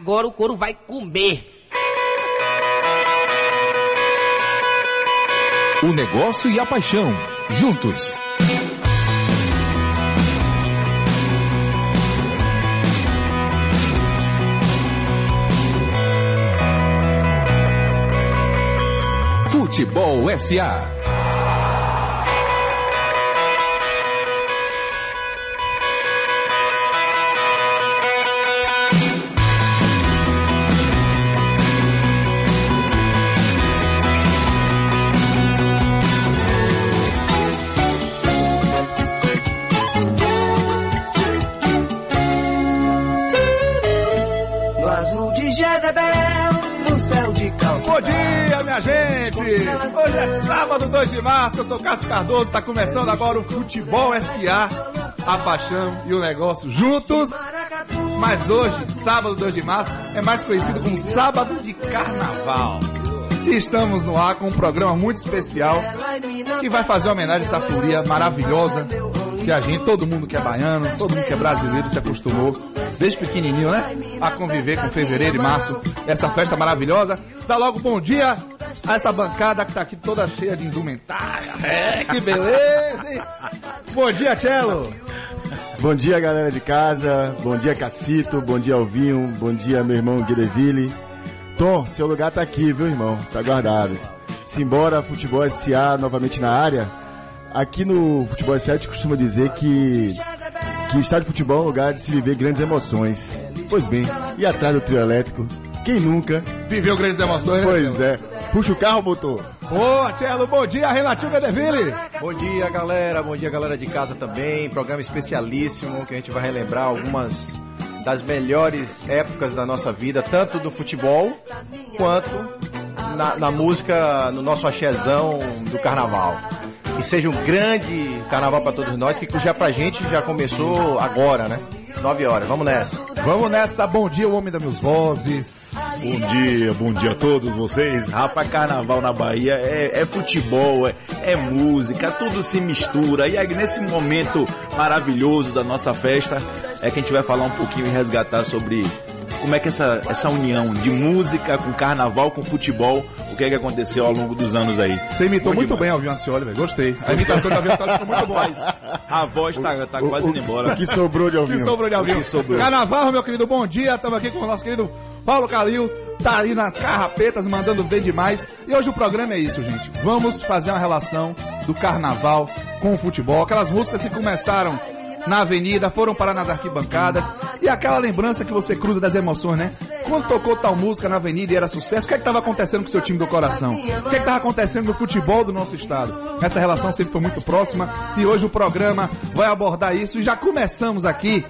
agora o couro vai comer. O negócio e a paixão, juntos. Futebol SA. Hoje é sábado, 2 de março, eu sou Cássio Cardoso, está começando agora o Futebol SA, a paixão e o negócio juntos. Mas hoje, sábado, 2 de março, é mais conhecido como Sábado de Carnaval. E estamos no ar com um programa muito especial que vai fazer homenagem a essa folia maravilhosa que a gente, todo mundo que é baiano, todo mundo que é brasileiro se acostumou desde pequenininho, né? A conviver com fevereiro e março, essa festa maravilhosa. Dá logo bom dia essa bancada que tá aqui toda cheia de indumentária. É, que beleza, hein? Bom dia, Cello. Bom dia, galera de casa. Bom dia, Cacito. Bom dia, Alvinho. Bom dia, meu irmão Guilherme. Tom, seu lugar tá aqui, viu, irmão? Tá guardado. Simbora, Futebol SA novamente na área. Aqui no Futebol SA a gente costuma dizer que, que estádio de futebol é um lugar de se viver grandes emoções. Pois bem, e atrás do trio elétrico? Quem nunca? Viveu grandes emoções, né? Pois é. Puxa o carro, motor. Boa, Cello. Bom dia, Renatinho Gadeville. Bom dia, galera. Bom dia, galera de casa também. Programa especialíssimo que a gente vai relembrar algumas das melhores épocas da nossa vida, tanto do futebol quanto na, na música, no nosso axézão do carnaval. Que seja um grande carnaval para todos nós, que já pra gente já começou agora, né? 9 horas. Vamos nessa. Vamos nessa. Bom dia, o homem das minhas vozes. Bom dia, bom dia a todos vocês. Rapaz, carnaval na Bahia é, é futebol, é, é música, tudo se mistura. E aí, nesse momento maravilhoso da nossa festa, é que a gente vai falar um pouquinho e resgatar sobre como é que essa, essa união de música com carnaval, com futebol, que é que aconteceu ao longo dos anos aí. Você imitou muito demais. bem, Alvinho Ancioli, velho. Gostei. A imitação da Alvinho Ancioli ficou muito boa. A voz tá, tá quase indo embora. O que sobrou de Que Alvinho? sobrou de Alvinho. O que sobrou. Carnaval, meu querido, bom dia. Estamos aqui com o nosso querido Paulo Calil. Tá aí nas carrapetas, mandando bem demais. E hoje o programa é isso, gente. Vamos fazer uma relação do carnaval com o futebol. Aquelas músicas que começaram na avenida, foram parar nas arquibancadas. E aquela lembrança que você cruza das emoções, né? Quando tocou tal música na avenida e era sucesso, o que é estava acontecendo com o seu time do coração? O que é estava acontecendo no futebol do nosso estado? Essa relação sempre foi muito próxima e hoje o programa vai abordar isso. E já começamos aqui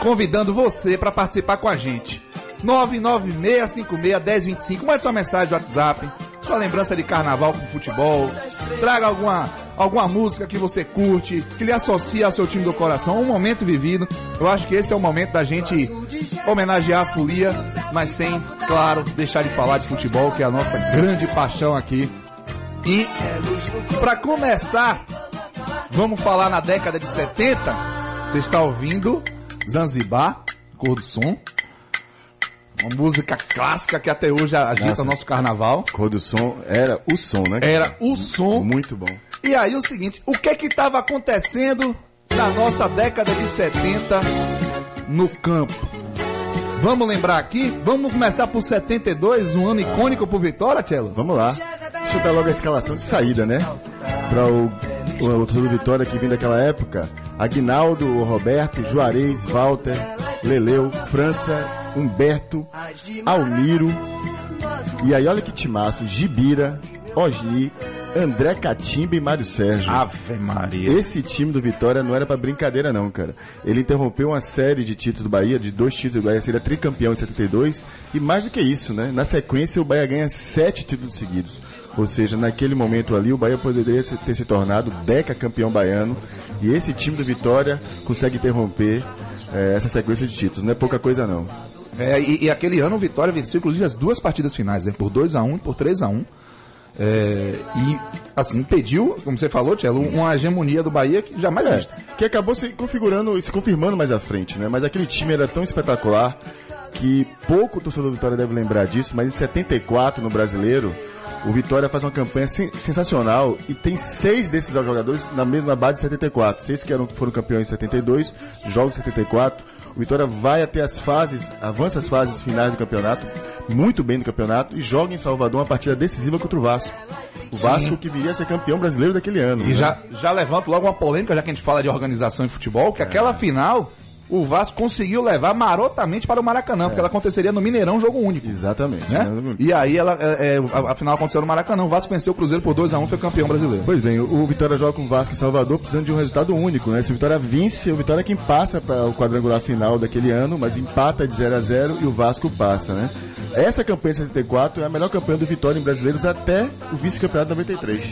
convidando você para participar com a gente. 996561025. Mande sua mensagem do WhatsApp, sua lembrança de carnaval com futebol. Traga alguma, alguma música que você curte, que lhe associa ao seu time do coração, um momento vivido. Eu acho que esse é o momento da gente homenagear a folia, mas sem, claro, deixar de falar de futebol, que é a nossa grande paixão aqui. E, para começar, vamos falar na década de 70. Você está ouvindo Zanzibar, Cor do Som. Uma música clássica que até hoje agita Nossa. o nosso carnaval. Cor do som era o som, né? Era o som. Muito bom. E aí o seguinte, o que que estava acontecendo na nossa década de 70 no campo? Vamos lembrar aqui? Vamos começar por 72, um ano icônico pro Vitória, Tchelo? Vamos lá. Deixa eu dar logo a escalação de saída, né? Para o, o, o torcedor do Vitória que vem daquela época. Aguinaldo, Roberto, Juarez, Walter, Leleu, França, Humberto, Almiro. E aí, olha que timaço. Gibira, Osni, André Catimba e Mário Sérgio. Ave Maria. Esse time do Vitória não era pra brincadeira, não, cara. Ele interrompeu uma série de títulos do Bahia, de dois títulos do Bahia, seria tricampeão em 72. E mais do que isso, né? Na sequência, o Bahia ganha sete títulos seguidos. Ou seja, naquele momento ali, o Bahia poderia ter se tornado deca campeão baiano. E esse time do Vitória consegue interromper eh, essa sequência de títulos. Não é pouca coisa, não. É, e, e aquele ano o Vitória venceu inclusive as duas partidas finais, né? Por 2x1 e por 3x1. É, e, assim, impediu, como você falou, Tchelo, uma hegemonia do Bahia que jamais É, vista. que acabou se configurando e se confirmando mais à frente, né? Mas aquele time era tão espetacular que pouco torcedor do Vitória deve lembrar disso, mas em 74 no Brasileiro, o Vitória faz uma campanha sen- sensacional e tem seis desses jogadores na mesma base de 74. Seis que eram, foram campeões em 72, jogos em 74. O Vitória vai até as fases, avança as fases finais do campeonato, muito bem no campeonato, e joga em Salvador uma partida decisiva contra o Vasco. O Vasco que viria a ser campeão brasileiro daquele ano. E né? já, já levanto logo uma polêmica, já que a gente fala de organização em futebol, que aquela final o Vasco conseguiu levar marotamente para o Maracanã, porque ela aconteceria no Mineirão, jogo único. Exatamente. Né? né? E aí ela, é, é, a, a final aconteceu no Maracanã, o Vasco venceu o Cruzeiro por 2x1, foi campeão brasileiro. Pois bem, o o Vitória joga com o Vasco em Salvador precisando de um resultado único, né? Se o Vitória vence, o Vitória é quem passa para o quadrangular final daquele ano, mas empata de 0 a 0 e o Vasco passa, né? Essa campanha de 74 é a melhor campanha do Vitória em brasileiros até o vice-campeonato de 93.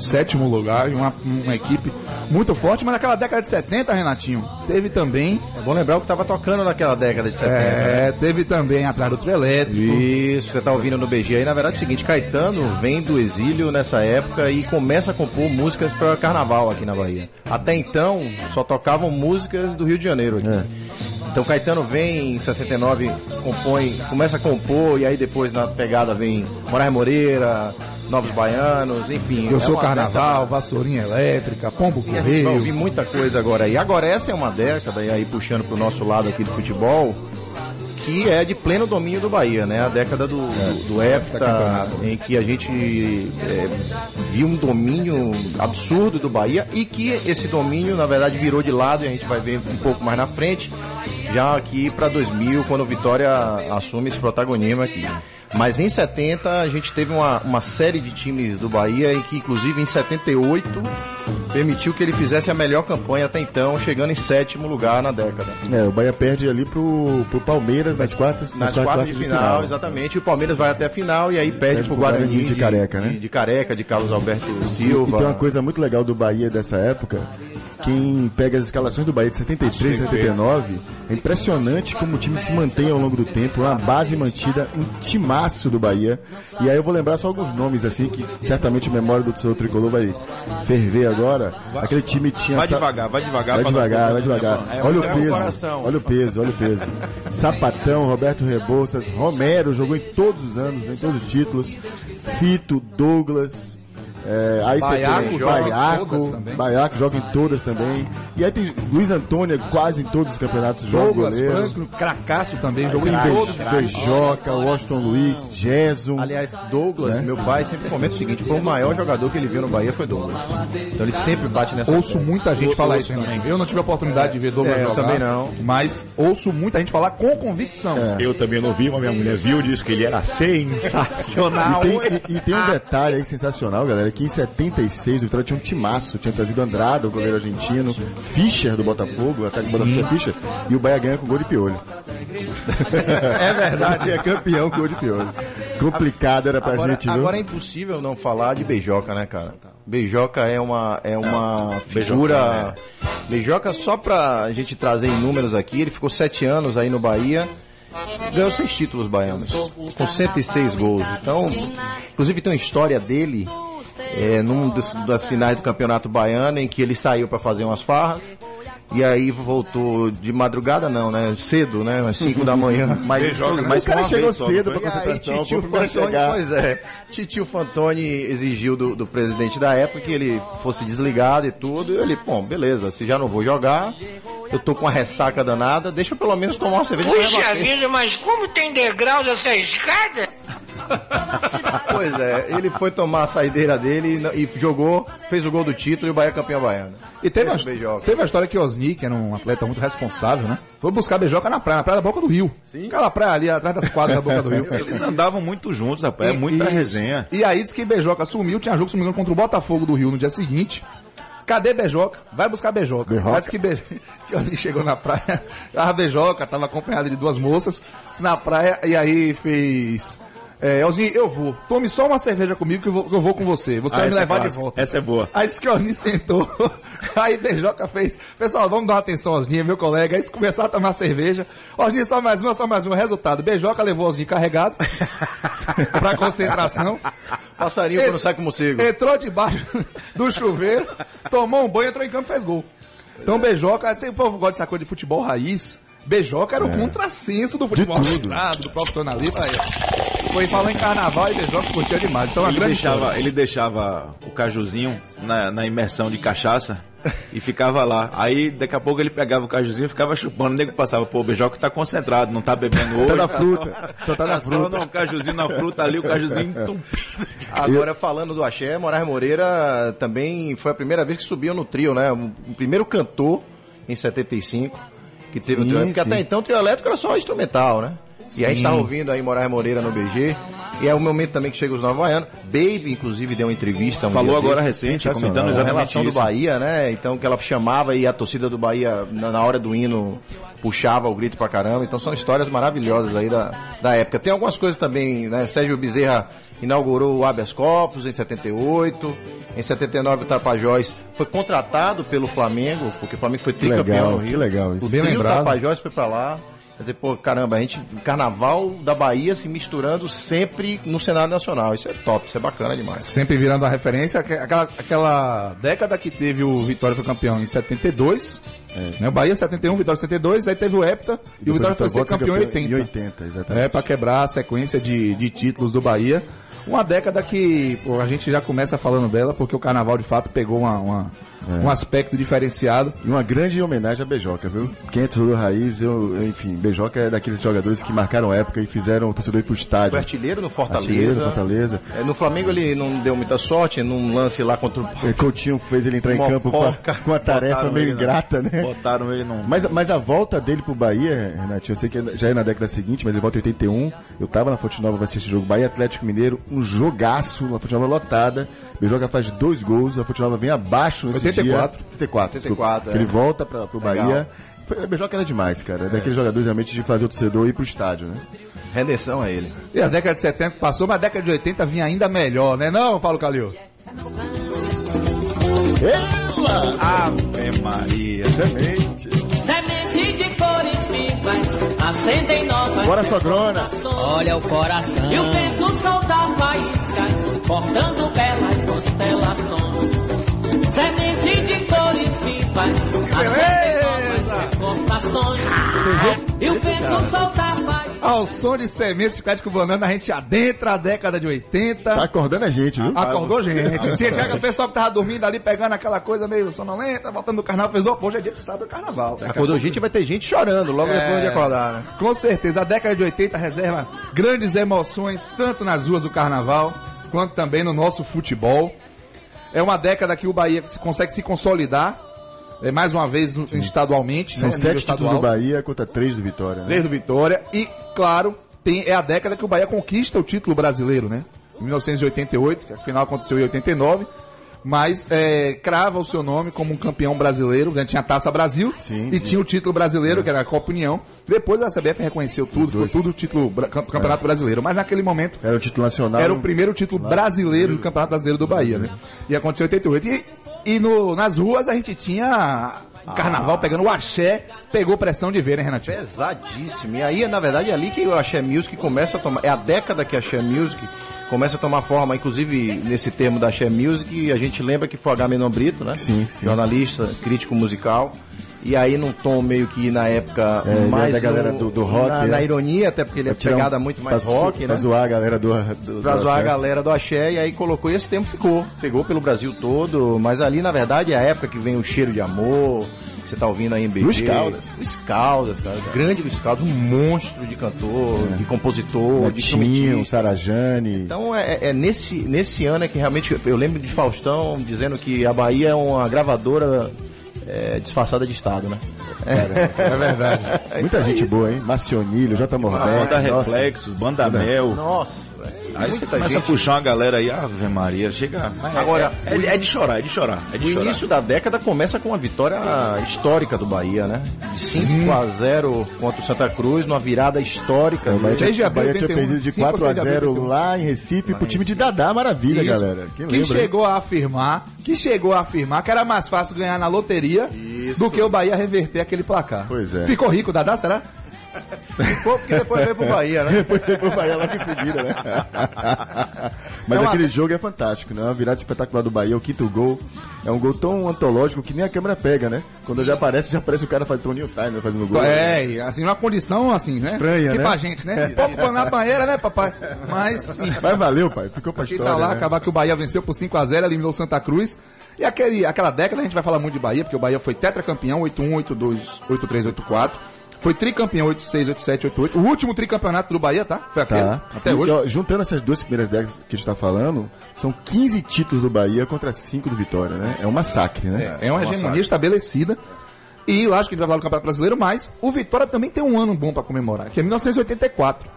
Sétimo lugar, uma, uma equipe muito forte, mas naquela década de 70, Renatinho, teve também. É bom lembrar o que tava tocando naquela década de 70. né? É, teve também atrás do trio elétrico. Isso, você tá ouvindo no BG aí. Na verdade é o seguinte, Caetano vem do exílio nessa época e começa a compor músicas para carnaval aqui na Bahia. Até então, só tocavam músicas do Rio de Janeiro aqui. É. Então Caetano vem em 69, compõe, começa a compor e aí depois na pegada vem Moraes Moreira, Novos Baianos, enfim. Eu é sou carnaval, década- vassourinha elétrica, pombo e a gente vai ouvir correio. muita coisa agora aí. Agora, essa é uma década, e aí puxando pro nosso lado aqui do futebol, que é de pleno domínio do Bahia, né? A década do, do, do hepta, em que a gente é, viu um domínio absurdo do Bahia e que esse domínio, na verdade, virou de lado e a gente vai ver um pouco mais na frente, já aqui para 2000, quando o Vitória assume esse protagonismo aqui. Mas em 70 a gente teve uma, uma série de times do Bahia em que, inclusive em 78, permitiu que ele fizesse a melhor campanha até então, chegando em sétimo lugar na década. É, o Bahia perde ali pro, pro Palmeiras nas quartas, Nas quartas de final, exatamente. E o Palmeiras vai até a final e aí perde, Perde pro Guarani Guarani de Careca, né? De, de Careca, de Carlos Alberto E Silva. tem uma coisa muito legal do Bahia dessa época. Quem pega as escalações do Bahia de 73 e 79, é impressionante como o time se mantém ao longo do tempo, uma base mantida, um timaço do Bahia. E aí eu vou lembrar só alguns nomes assim que certamente a memória do seu tricolor vai ferver agora. Aquele time tinha Vai devagar, vai devagar. Vai devagar, vai devagar. É, Olha o é peso, olha o peso, olha o peso. Sapatão, Roberto Rebouças, Romero jogou em todos os anos, em todos os títulos. Fito, Douglas. É, aí Baiaco você tem joga em Baiaco, todas também. Baiaco joga em todas também. E aí tem Luiz Antônio, quase em todos os campeonatos joga Douglas goleiro. Franklin, Cracasso também, jogou em todos. Beijoca, Washington Luiz, Jason. Aliás, Douglas, Né? meu pai, sempre comenta o seguinte: foi o maior jogador que ele viu no Bahia foi Douglas. Então ele sempre bate nessa. Ouço muita gente Ouço falar ouço isso, também. Eu não tive a oportunidade de ver Douglas É, eu jogar. também não. Mas ouço muita gente falar com convicção. Eu também não vi, mas minha mulher viu, disse que ele era sensacional. E tem, e- e tem um detalhe aí sensacional, galera, que em 76 o Vitória tinha um timaço, tinha trazido Andrada, o goleiro argentino, Fischer do Botafogo, até que o Botafogo tinha Fischer, e o Bahia ganha com gol de piolho. é verdade, é campeão com gol de piolho. Complicado era pra Agora, gente, viu? agora é impossível não falar de Beijoca, né, cara? Beijoca é uma, é uma figura. Beijoca, só pra gente trazer em números aqui, ele ficou sete anos aí no Bahia. Ganhou seis títulos baianos, com 106 gols. Então, inclusive tem uma história dele é, num dos- das finais do Campeonato Baiano, em que ele saiu para fazer umas farras. E aí voltou de madrugada, não, né? Cedo, né? Às 5 da manhã. Mas, né? mas o cara chegou cedo pra E aí, concentração, Titio Fantoni, pois é, Titio Fantoni exigiu do, do presidente da época que ele fosse desligado e tudo, e ele, bom, beleza, se já não vou jogar, eu tô com uma ressaca danada, deixa eu pelo menos tomar uma cerveja Puxa vida, mas como tem degraus essa escada? Pois é, ele foi tomar a saideira dele e, e jogou, fez o gol do título e o Bahia campeão baiano. E teve, Esse a, beijoca. teve a história que Osni, que era um atleta muito responsável, né? Foi buscar beijoca na praia, na praia da Boca do Rio. Sim. Aquela praia ali atrás das quadras da Boca do Rio. Eles andavam muito juntos, rapaz. É muita Isso. resenha. E aí diz que Beijoca sumiu, tinha jogo, se não me engano, contra o Botafogo do Rio no dia seguinte. Cadê Beijoca? Vai buscar Beijoca. Beijoca. Aí diz que, Be... que Osni chegou na praia, tava Beijoca, tava acompanhado de duas moças na praia, e aí fez... É, Osni, eu vou. Tome só uma cerveja comigo que eu vou, que eu vou com você. Você Ah, vai me é levar de clássica. volta. Essa é boa. Aí disse que o Osni sentou. Aí Beijoca fez. Pessoal, vamos dar uma atenção ao Osni, meu colega. Aí começaram a tomar cerveja. Osni, só mais uma, só mais uma. Resultado: Beijoca levou o Osni carregado pra concentração. Passarinho quando sai com morcego. Entrou debaixo do chuveiro, tomou um banho, entrou em campo e fez gol. Então, Beijoca, sempre o povo gosta dessa coisa de futebol raiz. Beijoca era o contrassenso do futebol mostrado, do profissionalismo. Aí. Foi falando em carnaval e Beijoca curtia demais. Então, Ele grande deixava, ele deixava o cajuzinho na, na imersão de cachaça e ficava lá. Aí daqui a pouco ele pegava o cajuzinho e ficava chupando. O nego passava, pô, o Beijoca tá concentrado, não tá bebendo Tá hoje. na fruta. Só tá na Tá só fruta. no cajuzinho na fruta ali, o cajuzinho entupido. Agora, falando do axé, Moraes Moreira também foi a primeira vez que subiu no trio, né? O o primeiro cantor em 75 que teve Sim, o trio. Porque sim. até então o trio elétrico era só instrumental, né? E a gente tava ouvindo aí Moraes Moreira no BG. E é o momento também que chega os Nova Baianos. Baby, inclusive, deu uma entrevista. Um Falou dia agora desses. recente, comentando a exatamente relação do isso. Bahia, né? Então que ela chamava e a torcida do Bahia, na, na hora do hino, puxava o grito pra caramba. Então são histórias maravilhosas aí da, da época. Tem algumas coisas também, né? Sérgio Bezerra inaugurou o habeas corpus em 78. Em 79 o Tapajós foi contratado pelo Flamengo, porque o Flamengo foi tricampeão legal, no Rio. que legal isso. O Bem. Tapajós foi pra lá. Quer dizer, pô, caramba, a gente, carnaval da Bahia se misturando sempre no cenário nacional. Isso é top, isso é bacana demais. Sempre virando a referência, aque- aquela, aquela década que teve o Vitória foi campeão em 72, né? O Bahia 71, Vitória 72, aí teve o Hepta e o Vitória foi ser campeão em Em 80. 80, exatamente. É, pra quebrar a sequência de, de títulos do Bahia. Uma década que pô, a gente já começa falando dela, porque o carnaval de fato pegou uma, uma- um aspecto diferenciado. E uma grande homenagem a Beijoca, viu? Quem é torcedor raiz, eu, enfim, Beijoca é daqueles jogadores que marcaram época e fizeram o torcedor ir pro estádio. Foi artilheiro no Artilheiro, Fortaleza. Fortaleza. É, no Flamengo ele não deu muita sorte, num lance lá contra o. É, Coutinho fez ele entrar em Uma campo com a, porca. com a tarefa Botaram meio ingrata, né? Botaram ele num. Mas, mas a volta dele pro Bahia, Renato, eu sei que já é na década seguinte, mas ele volta em 81. Eu tava na Fonte Nova pra assistir esse jogo. Bahia Atlético Mineiro, um jogaço, uma Fonte Nova lotada. Beijoca faz dois gols, a Fonte Nova vem abaixo nesse 84. dia. 84. 84, desculpa. é. Ele volta pro Legal. Bahia. Foi- Beijoca era demais, cara. É daqueles jogadores realmente de fazer o torcedor ir pro estádio, né? Redenção a ele. E a década de 70 passou, mas a década de 80 vinha ainda melhor, né não, Paulo Calil? Ela! Ave Maria. Semente! Semente de cores vivas, acendem novas Bora, sogrona. Olha o coração. E o vento solta faíscas, cortando belas constelações. Ao som de sementes de Cático Banana, a gente adentra a década de 80. Tá acordando a gente, viu? Acordou gente. Se chega o pessoal que tava dormindo ali, pegando aquela coisa meio sonolenta, voltando do carnaval, fez, "Opa, hoje é dia de sábado do carnaval. Daqui a Acordou gente vai ter gente chorando logo depois de acordar, né? Com certeza, a década de 80 reserva grandes emoções, tanto nas ruas do carnaval, quanto também no nosso futebol. É uma década que o Bahia se- consegue se consolidar, é, mais uma vez no- estadualmente. São né, sete títulos do Bahia contra três do Vitória. Né? Três do Vitória. E, claro, tem, é a década que o Bahia conquista o título brasileiro, né? Em 1988, que afinal aconteceu em 89. Mas é, crava o seu nome como um campeão brasileiro. né? Tinha a Taça Brasil Sim, e sim. tinha o título brasileiro, que era a Copa União. Depois a CBF reconheceu tudo, foi tudo título bra- camp- Campeonato Brasileiro. Mas naquele momento Era o título nacional. era o primeiro título brasileiro do Campeonato Brasileiro do Bahia, né? E aconteceu em 88. E, e no, nas ruas a gente tinha o carnaval pegando o axé, pegou pressão de ver, né, Renatinho? Pesadíssimo. E aí, na verdade, é ali que o Axé Music começa a tomar. É a década que a Axé Music começa a tomar forma, inclusive nesse termo da Axé Music, a gente lembra que foi H. Menon Brito, né? Sim, sim. Jornalista, crítico musical. E aí num tom meio que na época É, é mais da galera no- do- do rock, na, é. na ironia, até porque ele é Pra tirar um- pegada muito mais pra rock, pra né? zoar a galera do. do Pra do zoar a axé. galera do axé, e aí colocou e esse tempo ficou. Pegou pelo Brasil todo, mas ali na verdade é a época que vem o cheiro de amor, você tá ouvindo aí em BG. Luiz Caldas. Luiz Caldas, cara. Grande Luiz Caldas, um monstro de cantor, de compositor, de Netinho, instrumentista. Sarajane. Então é, é nesse, nesse ano é que realmente eu lembro de Faustão dizendo que a Bahia é uma gravadora é, disfarçada de Estado, né? É verdade. Muita gente boa, hein? Marcionilho, J. Banda Morbeck. nossa. Reflexos, Banda Mel. Nossa. Aí você começa gente. a puxar uma galera aí, Ave Maria, chega. é- Agora, é, é, é de chorar, é de chorar. É de O chorar. início da década começa com uma vitória histórica do Bahia, né? De 5 a 0 contra o Santa Cruz, numa virada histórica. O Bahia, tinha, o Bahia tinha 81, perdido de cinco ou 4 a seis de abril de 0 81. lá em Recife pro time de Dadá, maravilha, Isso. galera. Quem que lembra? hein? chegou a afirmar, que chegou a afirmar que era mais fácil ganhar na loteria do que o Bahia reverter aquele placar. Pois é. Ficou rico, Dadá, será? Ficou porque depois veio pro Bahia, né? Depois foi pro Bahia logo em seguida, né? Mas É uma- aquele jogo é fantástico, né? Uma virada espetacular do Bahia, o quinto gol. É um gol tão antológico que nem a câmera pega, né? Quando já aparece, já aparece o cara fazendo Toninho Time fazendo gol. É, e, assim, uma condição assim, né? Estranha, que né? pra gente, né? Pouco na banheira, né, papai? Mas. Mas valeu, pai. Ficou pra história, tá lá, né? acabar que o Bahia venceu por 5x0, eliminou o Santa Cruz. E aquele, aquela década a gente vai falar muito de Bahia, porque o Bahia foi tetracampeão 81, 82, 83, 84. Foi tricampeão 86, 87, 88. O último tricampeonato do Bahia, tá? Foi aquele. Tá. Até hoje. ó, juntando essas duas primeiras décadas que a gente tá falando, são 15 títulos do Bahia contra 5 do Vitória, né? É um massacre, né? É uma hegemonia estabelecida. E lá, acho que a gente vai falar do Campeonato Brasileiro, mas o Vitória também tem um ano bom pra comemorar, que é 1984.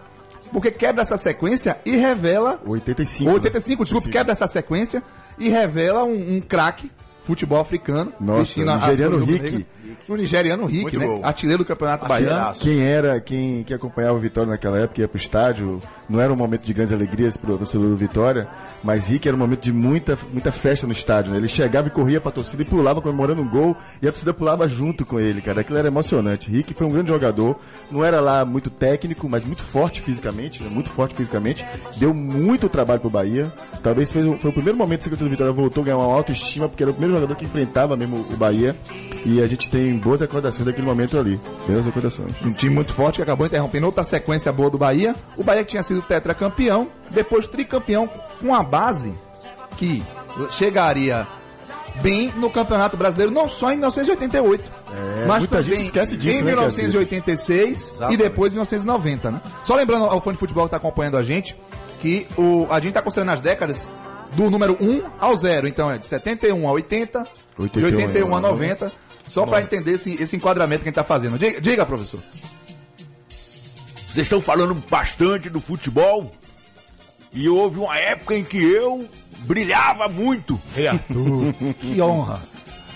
Porque quebra essa sequência e revela 85. Ou né? 85, desculpa, quebra essa sequência e revela um, um craque futebol africano. Nossa, vestindo as nigeriano Rick. O nigeriano Rick, Muito né? gol. Artilheiro do Campeonato Baiano. Quem era, quem, quem acompanhava o Vitória naquela época, ia pro estádio, não era um momento de grandes alegrias pro torcedor do Vitória, mas Rick era um momento de muita, muita festa no estádio, né? Ele chegava e corria pra torcida e pulava comemorando um gol, e a torcida pulava junto com ele, cara. Aquilo era emocionante. Rick foi um grande jogador, não era lá muito técnico, mas muito forte fisicamente, né? muito forte fisicamente, deu muito trabalho pro Bahia. Talvez o- foi o primeiro momento que a torcida do Vitória voltou a ganhar uma autoestima, porque era o primeiro jogador que enfrentava mesmo o Bahia, e a gente tem boas recordações daquele momento ali. Belas recordações. Um time muito forte que acabou interrompendo outra sequência boa do Bahia. O Bahia que tinha sido tetracampeão, depois tricampeão com a base que chegaria bem no Campeonato Brasileiro, não só em 1988, É, mas muita também gente esquece disso, em né, 1986 e depois em 1990, né? Só lembrando ao fã de futebol que está acompanhando a gente, que o, a gente está considerando as décadas do número 1 ao 0, então é de 71 a 80, de 81 81 a a 90, só para entender esse, esse enquadramento que a gente está fazendo. Diga, diga, professor. Vocês estão falando bastante do futebol e houve uma época em que eu brilhava muito. Reator, que honra.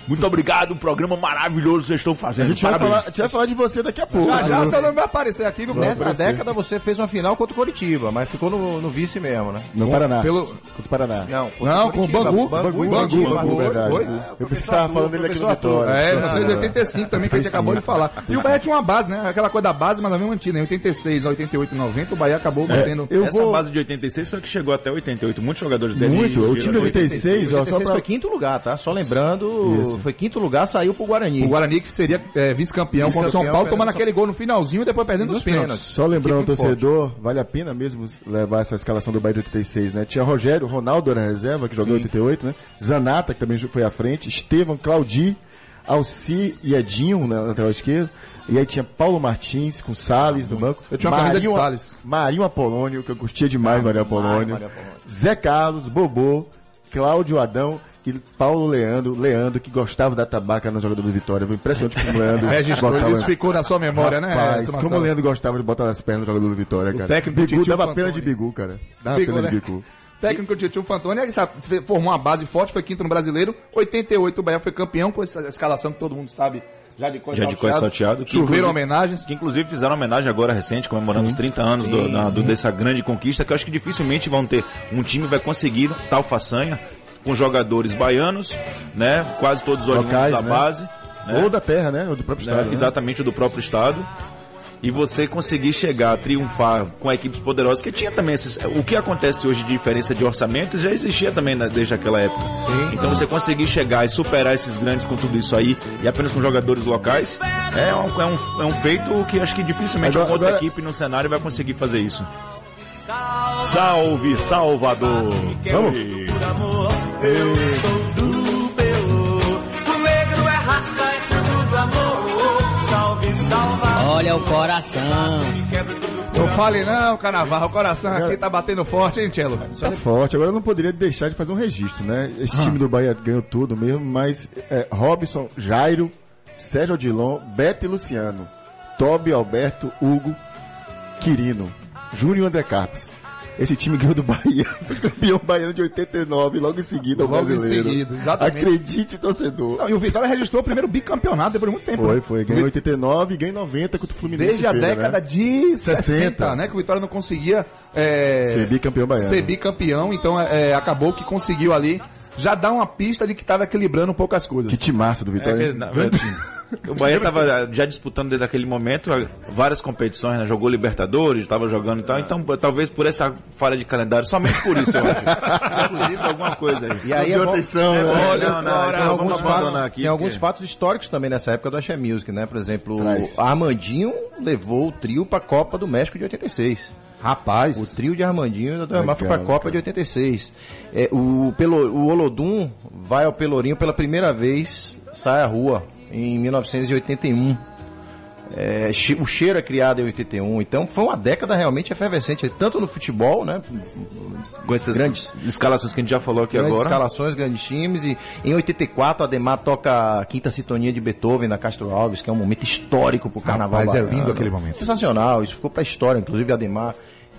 Muito obrigado, um programa maravilhoso que vocês estão A fazendo. gente vai, falar, a gente vai falar de você daqui a pouco. Já já seu nome vai aparecer aqui? Nessa aparecer. década você fez uma final contra o Coritiba, mas ficou no, no vice mesmo, né? No Paraná. Pelo... Contra o Paraná. Não, Não, com o Bangu. Bangu, e Bangu, Curitiba. Bangu, verdade. foi? Eu pensei que você estava falando dele aqui no Vitória. É, Ah, 1985 também, que a gente acabou de falar. E o Bahia tinha uma base, né? Aquela coisa da base, mas a mesma antiga. Em 86, 88 e 90, o Bahia acabou mantendo... eu Essa base de 86 foi a que chegou até 88. Muitos jogadores desse Muito. O time de viram 86, ó, só 86 pra... foi quinto lugar, tá? Só lembrando, Isso. foi quinto lugar, saiu pro Guarani. O Guarani que seria é, vice-campeão contra o São Paulo, tomando aquele gol no finalzinho e depois perdendo Nos pênaltis. Só lembrando o torcedor, vale a pena mesmo levar essa escalação do Bahia de 86, né? Tinha Rogério, Ronaldo era reserva, que jogou em 88, né? Zanata, que também foi à frente, Estevam, Claudi, Alci e Edinho na lateral esquerda. E aí tinha Paulo Martins com Salles no banco. Eu tinha uma camisa de Salles. Marinho Apolônio, que eu curtia demais, Marinho Apolônio. Marinho Apolônio. Zé Carlos, Bobô, Cláudio Adão e Paulo Leandro, Leandro, que gostava da tabaca no jogador do Vitória. Foi impressionante como o Leandro Registrou, botava- isso ficou na sua memória, né? Rapaz, Edson como Marcelo? o Leandro gostava de botar nas pernas do jogador do Vitória, cara. técnico Bigu Titio dava Fantoni. pena de Bigu, cara. Dava Bigu, pena de né? Bigu. Técnico Tio Fantoni, formou uma base forte, foi quinto no brasileiro. 88 o Bahia foi campeão com essa escalação que todo mundo sabe já de de cor salteado, que Choveram inclusive- homenagens. Que inclusive fizeram homenagem agora recente, comemorando os 30 anos do- da- do- dessa grande conquista, que eu acho que dificilmente vão ter. Um time vai conseguir tal façanha com jogadores baianos, né? Quase todos oriundos Locais, da né? base. né? Ou da terra, né? Ou do próprio né? estado. né? Exatamente do próprio estado. E você conseguir chegar, triunfar com equipes poderosas, que tinha também esses. O que acontece hoje de diferença de orçamentos já existia também na- desde aquela época. Então você conseguir chegar e superar esses grandes com tudo isso aí, e apenas com jogadores locais, é um, é um, é um feito que acho que dificilmente Agora- outra agora- equipe no cenário vai conseguir fazer isso. Salve, Salvador! Vamos. Olha o coração. Não fale não, Carnaval, o coração aqui tá batendo forte, hein, Tchelo? Tá forte. Agora eu não poderia deixar de fazer um registro, né? Esse time do Bahia ganhou tudo mesmo, mas é, Robson, Jairo, Sérgio Odilon, Beto e Luciano, Tobi, Alberto, Hugo, Quirino, Júnior e André Carpes. Esse time ganhou do Bahia, foi campeão baiano de 89, logo em seguida o Logo em brasileiro. seguida, exatamente. Acredite, torcedor. Não, e o Vitória registrou o primeiro bicampeonato depois de muito tempo. Foi, né? foi. Ganhou em 89 e ganhou em 90 contra o Fluminense. Desde a feira, década né? de 60, 60, né? Que o Vitória não conseguia é, Ser bicampeão baiano. ser bicampeão, então é, acabou que conseguiu ali já dar uma pista de que estava equilibrando um pouco as coisas. Que timaço do É Vitória. que, hein? na, Grande verdade, time. O Bahia tava já disputando desde aquele momento várias competições, né? Jogou Libertadores, estava jogando e tal. Então, talvez por essa falha de calendário, somente por isso, eu acho. Inclusive, alguma coisa aí. E aí é bom- atenção, né? Olha, não, não, tem então alguns, vamos fatos, abandonar aqui. tem alguns porque- fatos históricos também nessa época do Axé Music, né? Por exemplo, Traz. o Armandinho levou o trio pra Copa do México de 86. Rapaz. O trio de Armandinho da Turma foi pra Copa cara. de 86. É, o, Pelo, o Olodum vai ao Pelourinho pela primeira vez, sai à rua, em 1981. É, o cheiro é criado em 81, então foi uma década realmente efervescente, tanto no futebol, né? Com essas Grandes- escalações que a gente já falou aqui Grandes agora. escalações, grandes times. E em 84, a Ademar toca a quinta sintonia de Beethoven na Castro Alves, que é um momento histórico pro carnaval. Rapaz, é baiano. lindo aquele momento. Sensacional, isso ficou pra história. Inclusive, a Ademar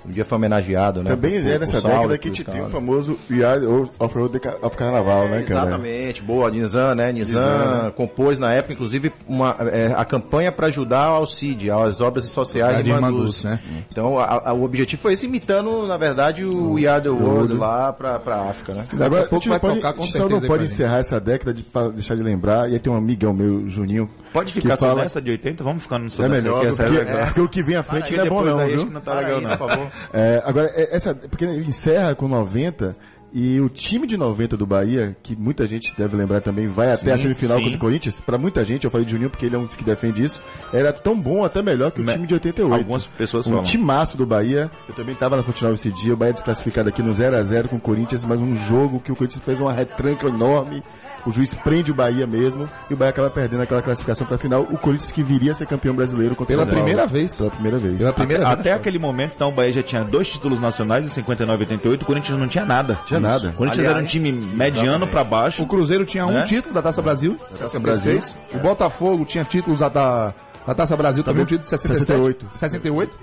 um dia foi homenageado, né? Também por- é nessa década que a gente tem o famoso Yard of Road of Carnaval, né, cara? Exatamente, boa, Nizam, né? Nizam Nizam. compôs na época, inclusive, uma, é, a campanha para ajudar ao CID, às obras sociais É, de Mandus. Né? Então, a- a- o objetivo foi esse, imitando, na verdade, o We Are the World lá pra, pra África, né? Daqui a Agora, a pouco gente, vai pode, tocar, a com gente só não pode encerrar essa década de, pra deixar de lembrar. E aí tem um amigão meu, Juninho. Pode que ficar só fala- nessa de 80? Vamos ficar no É melhor, porque, é legal. porque o que vem à frente não é bom não, aí viu? não tá legal não. por favor. É, agora, é- essa, porque encerra com 90 e o time de 90 do Bahia, que muita gente deve lembrar também, vai até a semifinal sim. contra o Corinthians. Pra muita gente, eu falei de Juninho porque ele é um dos que defende isso, era tão bom, até melhor que o Me- time de 88. Algumas pessoas Um falam. timaço do Bahia. Eu também tava na final esse dia. O Bahia desclassificado aqui no 0x0 com o Corinthians, mas um jogo que o Corinthians fez uma retranca enorme. O juiz prende o Bahia mesmo e o Bahia acaba perdendo aquela classificação pra final. O Corinthians que viria a ser campeão brasileiro contra Pela o primeira vez. Pela primeira vez. Pela primeira até, vez. até aquele momento, então, o Bahia já tinha dois títulos nacionais em 59 e 88, o Corinthians não tinha nada. Tinha nada. O Corinthians Aliás, era um time mediano pra baixo. O Cruzeiro tinha um Né? título da Taça Brasil, Taça 66. O Botafogo tinha títulos da, da, da Taça Brasil também, um título de 67. 68. 68.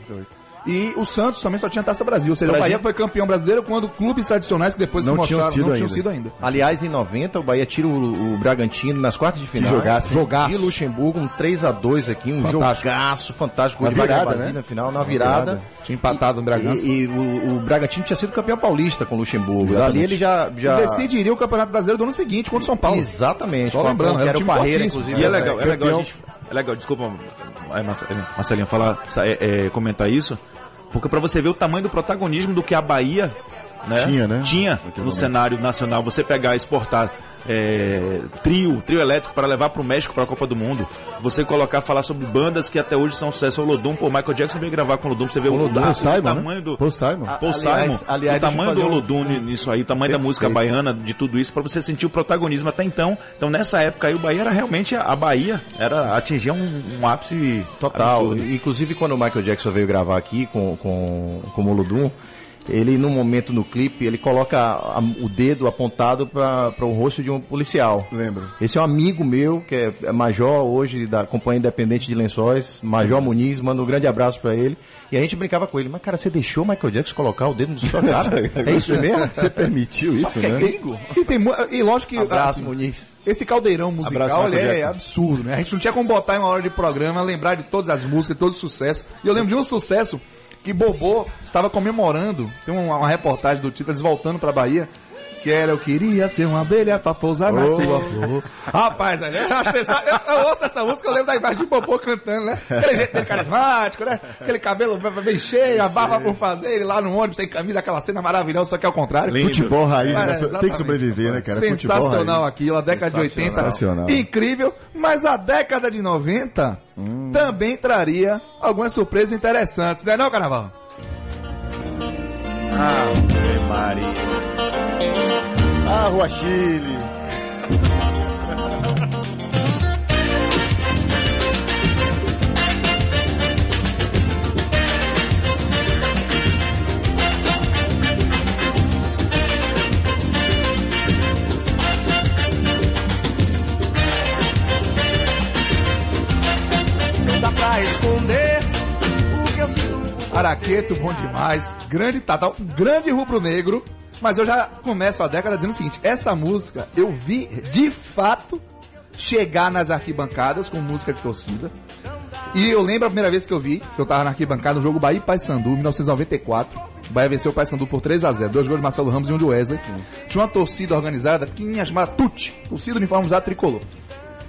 E o Santos também só tinha Taça Brasil. Ou seja, Pra o Bahia gente- foi campeão brasileiro quando clubes tradicionais que depois Não se tinham mostraram sido não tinham ainda. sido ainda. Aliás, em 90, o Bahia tira o, o Bragantino nas quartas de final. jogaço, hein? Jogaço. E Luxemburgo, um 3x2 aqui, um Fantástico. jogaço fantástico. Na virada, né? Na final, na virada. virada. Tinha empatado no Bragança. E, e o, o Bragantino tinha sido campeão paulista com o Luxemburgo. Exatamente. Ali ele já... já... E decidiria o Campeonato Brasileiro do ano seguinte contra o São Paulo. Exatamente. Só lembrando, que era era o fortíssimo. inclusive. E é legal, é legal, a gente, é legal, desculpa, Marce- Marcelinho, falar, é, é, comentar isso, porque pra você ver o tamanho do protagonismo do que a Bahia né, Tinha, né? tinha no momento. cenário nacional, você pegar, exportar é, trio, trio elétrico para levar pro México para a Copa do Mundo, você colocar, falar sobre bandas que até hoje são sucesso, o Lodum, pô, Michael Jackson veio gravar com o Lodum, você ver o, Paul o Simon, tamanho né? do... Paul Simon. Paul Aliás- Simon, aliás, o tamanho do fazer um- Olodum nisso aí, o tamanho da música baiana, de tudo isso, pra você sentir o protagonismo até então. Então nessa época aí o Bahia era realmente a Bahia, era atingir um, um ápice Total. absurdo. Inclusive quando o Michael Jackson veio gravar aqui com, com, com o Molodum, ele num momento no clipe, ele coloca a- o dedo apontado para o rosto de um policial. Lembro. Esse é um amigo meu, que é, é major hoje da Companhia Independente de Lençóis, Major Muniz, manda um grande abraço pra ele. E a gente brincava com ele, mas cara, você deixou o Michael Jackson colocar o dedo no sua cara? é isso mesmo? Você permitiu isso, que é né? gringo? E, tem, e lógico que Abraço, assim, Muniz. esse caldeirão musical é Jackson. absurdo, né? A gente não tinha como botar em uma hora de programa, lembrar de todas as músicas, todo o sucesso. E eu lembro de um sucesso que Bobô estava comemorando. Tem uma, uma reportagem do eles voltando pra Bahia. Que era, eu queria ser uma abelha pra pousar na Oh. sua flor. Rapaz, né? eu, acho essa- eu, eu ouço essa música, eu lembro da imagem de Bobô cantando, né? Aquele jeito dele carismático, né? Aquele cabelo bem cheio, a barba por fazer, ele lá no ônibus sem camisa, aquela cena maravilhosa, só que ao contrário. Futebol raiz, É, né? tem que sobreviver, né, cara? Sensacional raiz. aquilo, a década de 80. Sensacional. Incrível, mas a década de 90 também traria algumas surpresas interessantes, né não, Carnaval? Ave Maria. Ah, Rua Chile. Araqueto, bom demais. Grande Tata, um grande rubro-negro. Mas eu já começo a década dizendo o seguinte: essa música eu vi de fato chegar nas arquibancadas com música de torcida. E eu lembro a primeira vez que eu vi, que eu tava na arquibancada, no jogo Bahia e Paysandu, 1994. O Bahia venceu o Paysandu por 3 a 0 Dois gols de Marcelo Ramos e um de Wesley. Tinha uma torcida organizada pequenininha chamada TUT, torcida uniformizada tricolor.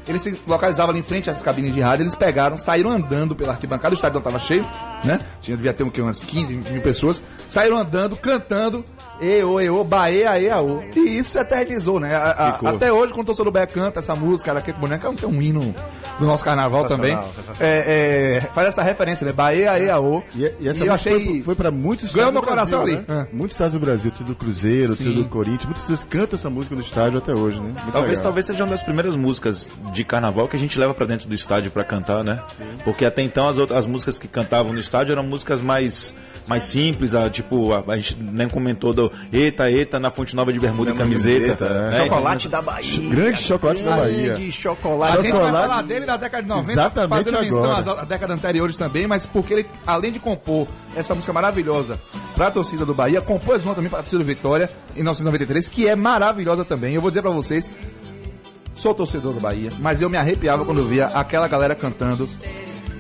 Eles se localizavam ali em frente às cabines de rádio, eles pegaram, saíram andando pela arquibancada, o estádio não estava cheio, né? Tinha, devia ter um, umas 15, 20 mil pessoas. Saíram andando, cantando, Eô, eô, Bahia, aê, aô. E isso se eternizou, né? A- a- até hoje, quando o torcedor do Bahia canta essa música, Araqueta Boneca, é um hino do nosso carnaval também. É, é, faz essa referência, né? Bahia, aê, aô. E, e essa eu música achei... foi, foi pra muitos Ganhou estados meu do Brasil, coração ali. né? Ah. Muitos estados do Brasil, torcida do Cruzeiro, Sim. torcida do Corinthians, muitas pessoas cantam essa música no estádio até hoje, né? Muito Talvez, legal. talvez seja uma das primeiras músicas de carnaval que a gente leva pra dentro do estádio pra cantar, né? Porque até então as, outras, as músicas que cantavam no estádio eram músicas mais mais simples, a, tipo, a, a gente nem comentou do Eita, Eita, na Fonte Nova de Bermuda e camiseta. camiseta, né? Chocolate da Bahia. Grande chocolate da Bahia. Grande A chocolate. gente vai Chocolate- falar dele na década de 90, Exatamente fazendo menção agora. às à década anteriores também, mas porque ele, além de compor essa música maravilhosa pra torcida do Bahia, compôs uma também pra torcida do Vitória em 1993, que é maravilhosa também. Eu vou dizer pra vocês, sou torcedor do Bahia, mas eu me arrepiava quando eu via aquela galera cantando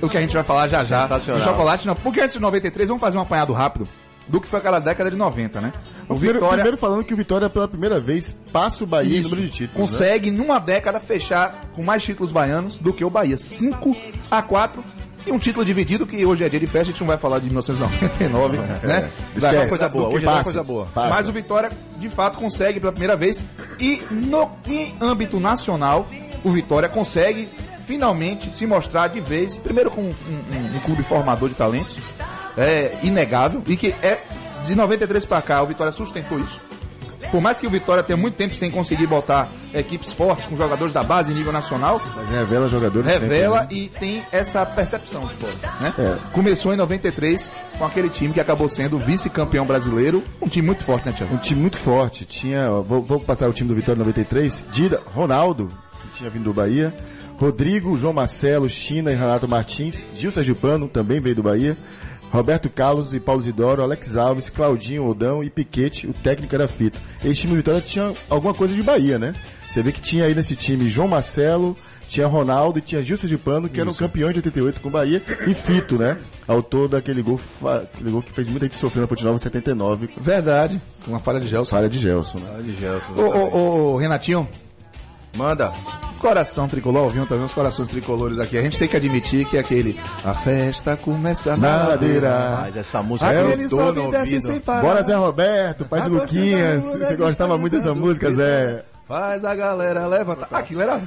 o que a gente vai falar já já. Sensacional. O chocolate não, porque antes de 93, vamos fazer um apanhado rápido do que foi aquela década de 90, né? O Primeiro, Vitória primeiro falando que o Vitória pela primeira vez passa o Bahia em isso, número de títulos. né? consegue numa década fechar com mais títulos baianos do que o Bahia. 5 a 4 e um título dividido que hoje é dia de festa, a gente não vai falar de 1999, né? Vai Esquece. só coisa boa, do hoje é só passa. coisa boa. Passa. Mas o Vitória, de fato, consegue pela primeira vez. E no em âmbito nacional, o Vitória consegue finalmente se mostrar de vez, primeiro com um, um- um clube formador de talentos, é inegável, e que é de 93 para cá, o Vitória sustentou isso. Por mais que o Vitória tenha muito tempo sem conseguir botar equipes fortes com jogadores da base em nível nacional, Mas revela jogadores revela sempre, né? e tem essa percepção de fora. Né? É. Começou em 93 com aquele time que acabou sendo vice-campeão brasileiro, um time muito forte, né, Tiago? Um time muito forte. Tinha, vou, vou passar o time do Vitória 93. Dira, Ronaldo, que tinha vindo do Bahia. Rodrigo, João Marcelo, China e Renato Martins. Gil Sergipano, também veio do Bahia. Roberto Carlos e Paulo Zidoro, Alex Alves, Claudinho, Odão e Piquete. O técnico era Fito. Esse time do Vitória tinha alguma coisa de Bahia, né? Você vê que tinha aí nesse time João Marcelo, tinha Ronaldo e tinha Gil Sergipano, que eram campeões de 88 com o Bahia, e Fito, né? Autor daquele gol, aquele gol que fez muita gente sofrer na Ponte Nova em 79, Verdade. Uma falha de Gelson. falha de Gelson, né? De Gelson, Ô, ô, ô, Renatinho, Manda. coração tricolor, viu também os corações tricolores aqui. A gente tem que admitir que é aquele. A festa começa na ladeira. Mas essa música Aquele sobe no e desce ouvido. sem parar. Bora Zé Roberto, pai de Luquinhas. Você gostava muito dessa música, Zé. Faz a galera levantar. Aquilo era.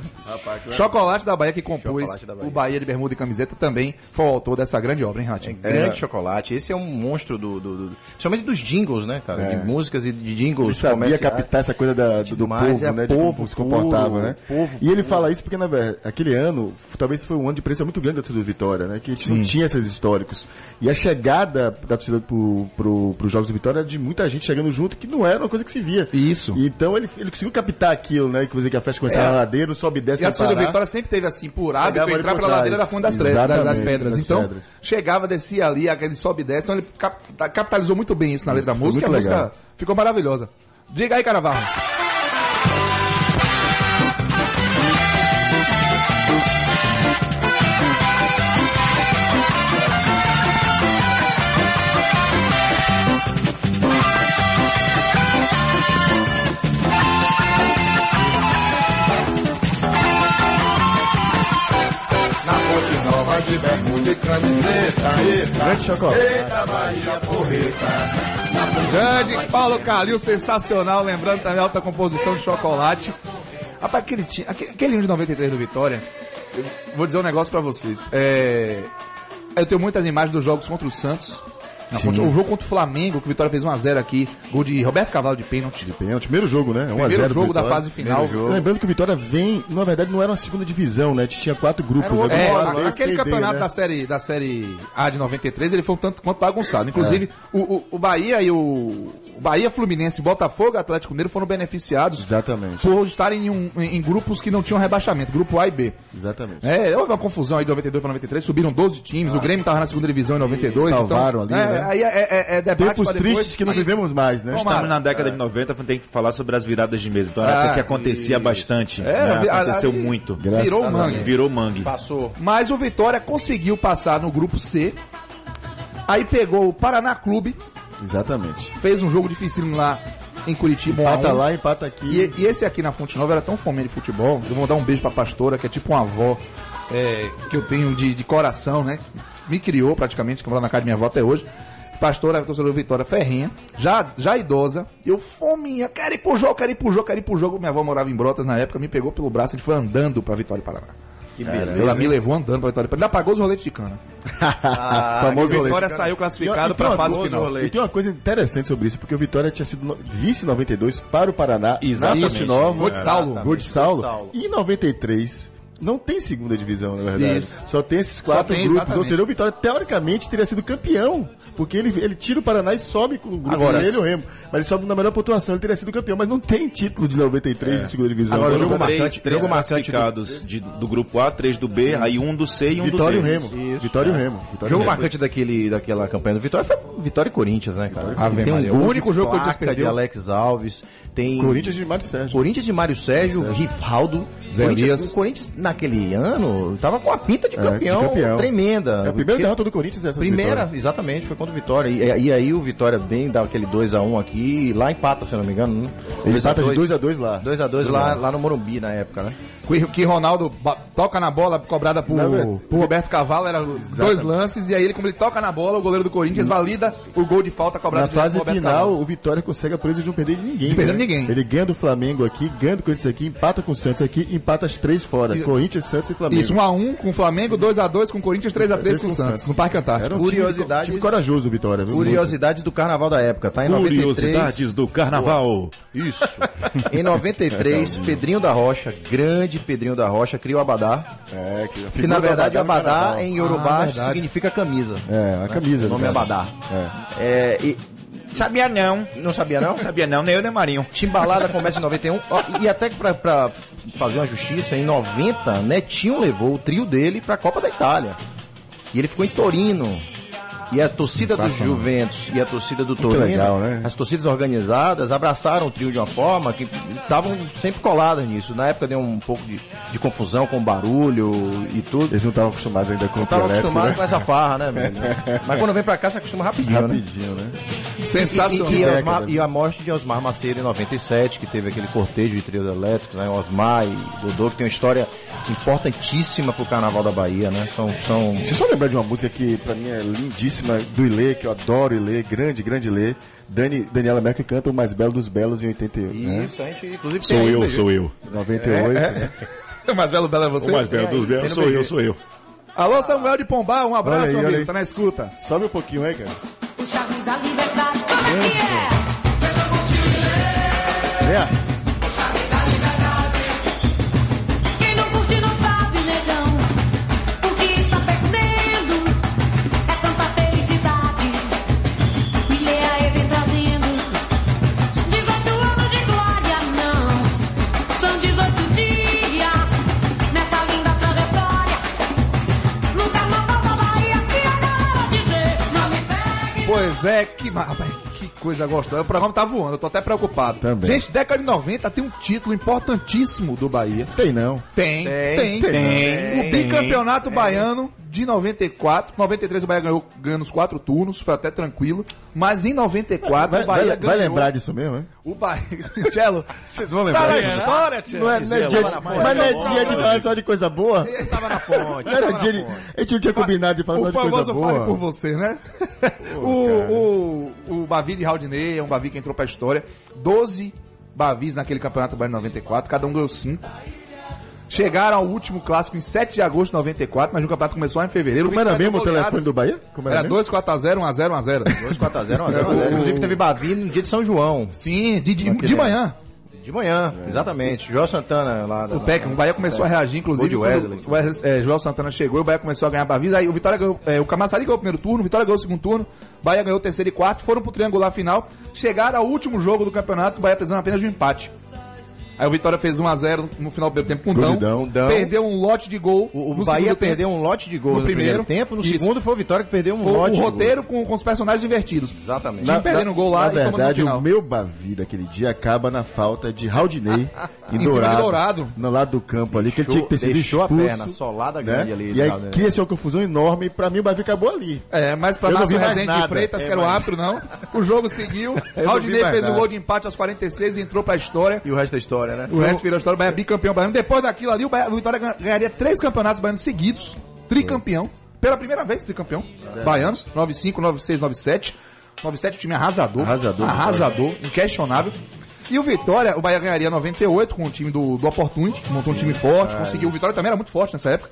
Chocolate da Bahia que compôs Bahia. o Bahia de Bermuda e Camiseta também foi o autor dessa grande obra, hein, Renatinho? Grande chocolate. Esse é um monstro do, do, do- Principalmente dos jingles, né, cara? É. De músicas e de Ele jingles sabia comerciais. captar essa coisa da- do, do povo, é né? De povo como se comportava, puro, né? povo e ele fala isso porque, na verdade, aquele ano, talvez foi um ano de presença muito grande da torcida do Vitória, né? Que gente não tinha esses históricos. E a chegada da torcida pro, pro, pros Jogos do Vitória era de muita gente chegando junto, que não era uma coisa que se via. Isso. Então ele, ele conseguiu captar aquilo, né? Que você que a festa começava É. na ladeira, sobe e desce E a sem torcida do. Vitória sempre teve assim, por hábito, entrar pela ladeira da Fundo das, das Pedras. das Então, pedras. chegava, descia ali, aquele sobe e desce. Então ele cap- capitalizou muito bem isso na letra da música. e a música legal. ficou maravilhosa. Diga aí, Caravarro. Camiseta, eita, Grande chocolate. eita, Bahia porreta. Grande Paulo Calil, sensacional. Lembrando também a alta composição de chocolate. Rapaz, aquele, aquele, aquele de 93 do Vitória, vou dizer um negócio pra vocês. É, eu tenho muitas imagens dos jogos contra o Santos. O jogo contra o Flamengo, que o Vitória fez 1x0 aqui. Gol de Roberto Cavalo de pênalti. Pênalti, primeiro jogo, né? 1 a 0 Primeiro jogo da fase final. Lembrando que o Vitória vem, na verdade, não era uma segunda divisão, né? Tinha quatro grupos. Era o né? A, B, C aquele e campeonato né? da, série, da série A de 93, ele foi um tanto quanto bagunçado. Inclusive, o, o, o Bahia e o, o Bahia, Fluminense, Botafogo e Atlético Mineiro foram beneficiados Exatamente. por estarem em, um- em- em grupos que não tinham rebaixamento, grupo A e B. Exatamente. É, houve uma confusão aí de 92 para 93, subiram 12 times, o Grêmio estava na segunda divisão em 92. Salvaram então, ali, é, né? Aí é, é, é debate Tempos depois. tristes que não Mas- vivemos mais, né? Tomara. Estamos na década de 90, tem que falar sobre as viradas de mesa. Então era Ah, época que acontecia bastante. Era, né? vi- Aconteceu ali- muito. Graças Virou a mangue. Virou mangue. Passou. Mas o Vitória conseguiu passar no grupo C. Aí pegou o Paraná Clube, Exatamente. fez um jogo dificílimo lá em Curitiba. Empata um. lá, empata aqui. E, e esse aqui na Fonte Nova era tão fominha de futebol. Eu vou dar um beijo pra pastora, que é tipo uma avó é, que eu tenho de, de coração, né? Me criou praticamente, que mora na casa de minha avó até hoje. Pastora, torcedora Vitória Ferrinha, já, já idosa. Eu fominha, quero ir pro jogo, quero ir pro jogo, quero ir pro jogo. Minha avó morava em Brotas na época, me pegou pelo braço, a gente foi andando pra Vitória Paraná. Que Ela me levou andando pra Vitória Paraná. Ainda pagou os roletes de cana. Ah, Famoso Vitória rolete. saiu E- classificado e pra tem uma fase final. E tem uma coisa interessante sobre isso, porque o Vitória tinha sido vice em 92 para o Paraná, Exatamente. de Saulo. Gol de Saulo. Gol de Saulo. E em 93 não tem segunda divisão, na verdade. Isso. Só tem esses quatro tem, grupos. exatamente. Ou seja, o Vitória teoricamente teria sido campeão, porque ele, ele tira o Paraná e sobe com o grupo Agora, dele, o Remo. Mas ele sobe na melhor pontuação, ele teria sido campeão, mas não tem título de 93 de segunda divisão. Agora, o jogo três, marcante- três jogo marcante do- de- do grupo A, três do B, aí um do C e um Vitória e do o D. Remo. Isso. Vitória e o Remo. O Vitória jogo Remo. marcante daquele, daquela campanha do Vitória foi Vitória e Corinthians, né, cara? Ave tem um O único de jogo que o placa Corinthians de perdeu. Alex Alves, tem Corinthians de Mário Sérgio. Corinthians de Mário Sérgio, Rivaldo. Zé Corinthians, o Corinthians, naquele ano, tava com a pinta de É, de campeão, campeão. tremenda. É a primeira derrota do Corinthians essa Primeira, Vitória. exatamente, foi contra o Vitória. E, e aí o Vitória bem dá aquele 2x1 aqui, e lá empata, se não me engano. né? Ele empata de 2 2x2 lá. 2x2 lá, lá no Morumbi na época, né? Que, Ronaldo toca na bola cobrada por, Na verdade. por Roberto Cavalo, era dois lances, e aí ele, como ele toca na bola, o goleiro do Corinthians valida o gol de falta cobrado Na fase final, Cavalo. o Vitória consegue a presa de não perder de ninguém. Não né? ninguém. Ele ganha do Flamengo aqui, ganha do Corinthians aqui, empata com o Santos aqui, empata as três fora. E- Corinthians, Santos e Flamengo. Isso, 1x1 com o Flamengo, 2x2 com o Corinthians, 3x3 com o Santos, no Parque Antártico. Um time, Curiosidades- time corajoso o Vitória. Viu? Curiosidades do carnaval da época, tá? Em 93. Curiosidades do carnaval. Isso. em 93, Pedrinho da Rocha, grande Pedrinho da Rocha, cria o Abadá. É, que, Que na verdade o no Abadá carnaval. em Yorubá Ah, significa camisa. É, a camisa. O nome é. Abadá. É. É, e, Sabia não. não sabia não? Sabia não, nem eu nem Marinho. Timbalada começa em 91. Ó, e até que pra, pra fazer uma justiça, em 90, Netinho levou o trio dele pra Copa da Itália. E ele ficou em Torino. E a torcida do. Juventus e a torcida do Torino, legal, né? as torcidas organizadas, abraçaram o trio de uma forma que estavam sempre coladas nisso. Na época deu um pouco de, de confusão com barulho e tudo. Eles não estavam acostumados ainda com Não o estavam elétrico, acostumados né? com essa farra, né, velho? Mas quando vem pra cá, você acostuma rapidinho, né? Rapidinho, né? Sensacional. E, e, Década. Osmar- e a morte de Osmar Macedo em 97, que teve aquele cortejo de trios elétricos, né? Osmar e Dodô, que tem uma história importantíssima pro Carnaval da Bahia, né? São, são... Eu só lembrar de uma música que pra mim é lindíssima, do Ilê, que eu adoro Ilê, grande, grande Ilê. Dani, Daniela Merkel canta o Mais Belo dos Belos em 88, né? Isso, a gente inclusive Sou aí, eu, sou eu. 98, né? O mais belo belo é você? O mais belo dos belos sou eu, sou eu. Alô, Samuel de Pombal, um abraço, aí, meu amigo, aí. tá na escuta. Sobe um pouquinho aí, cara. O charme da liberdade, como é que é? Vem, Quem Pois é, que, que coisa gostosa. O programa tá voando, eu tô até preocupado. Também. Gente, década de 90 tem um título importantíssimo do Bahia. Tem não. Tem, tem, Tem, tem. O bicampeonato baiano de 94. 93 o Bahia ganhou, ganhou nos quatro turnos, foi até tranquilo. Mas em 94 Vai, o Bahia vai- ganhou. vai lembrar disso mesmo, hein? O Bahia. Tchelo, Vocês vão tá lembrar. na disso? história, Tchelo. Não é, não é dia, Tava na fonte, mas não é dia de na falar só de coisa boa? Tava na fonte. Não era tava dia na de... fonte. A gente não tinha combinado de falar só O de coisa famoso fale por boa. você, né? o, o, o Bavi de Raudinei é um Bavi que entrou pra história. 12 Bavis naquele campeonato Bahia 94, cada um ganhou 5. Chegaram ao último clássico em 7 de agosto de 94, mas o campeonato começou lá em fevereiro. Como era mesmo o telefone do Bahia? Como Era mesmo? 2, 4x0, 1x0, 1x0. 2 4x0, 1x0. Inclusive teve Bavi no dia de São João. Sim, de, de, de é. manhã. De manhã, exatamente. João Santana lá. da- O Peckham, o Bahia começou a reagir, inclusive. Quando Wesley. O Wes- é, Joel Santana chegou e o Bahia começou a ganhar Bavis. Aí o Vitória ganhou, é, o Camaçari ganhou o primeiro turno, o Vitória ganhou o segundo turno, o Bahia ganhou o terceiro e quarto, foram pro triangular final, chegaram ao último jogo do campeonato, o Bahia precisando apenas de um empate. Aí o Vitória fez 1x0 no final do primeiro tempo com o Golidão. Dão. Perdeu um lote de gol. O, o Bahia perdeu um lote de gols No no, primeiro, primeiro. tempo, no Isso. segundo foi o Vitória que perdeu um Foi lote o de roteiro com, com os personagens invertidos. Exatamente. Time perdendo gol lá na e tomando no verdade, final. o meu Bavi daquele dia acaba na falta de Raudinei de Dourado, Dourado. no lado do campo ali, que ele tinha que ter sido deixou a expulso. perna solada né? grande ali. E aí né? cria-se uma confusão enorme e pra mim o Bavi acabou ali. É, mas pra vi mais Rezende. Freitas, É, que era o árbitro, não. O jogo seguiu. Raudinei fez o gol de empate aos 46 e entrou pra história. E o resto da história, né? O resto virou a história, o Bahia é bicampeão baiano. Depois daquilo ali, o, Bahia- o Vitória gan- ganharia três campeonatos baianos seguidos. Tricampeão. Pela primeira vez, tricampeão. Baiano. 95, 96, 97. 97, o time arrasador. Arrasador, Arrasador, inquestionável. E o Vitória, o Bahia ganharia 98 com o time do, do Opportunity, que montou um time forte, conseguiu. O Vitória também era muito forte nessa época.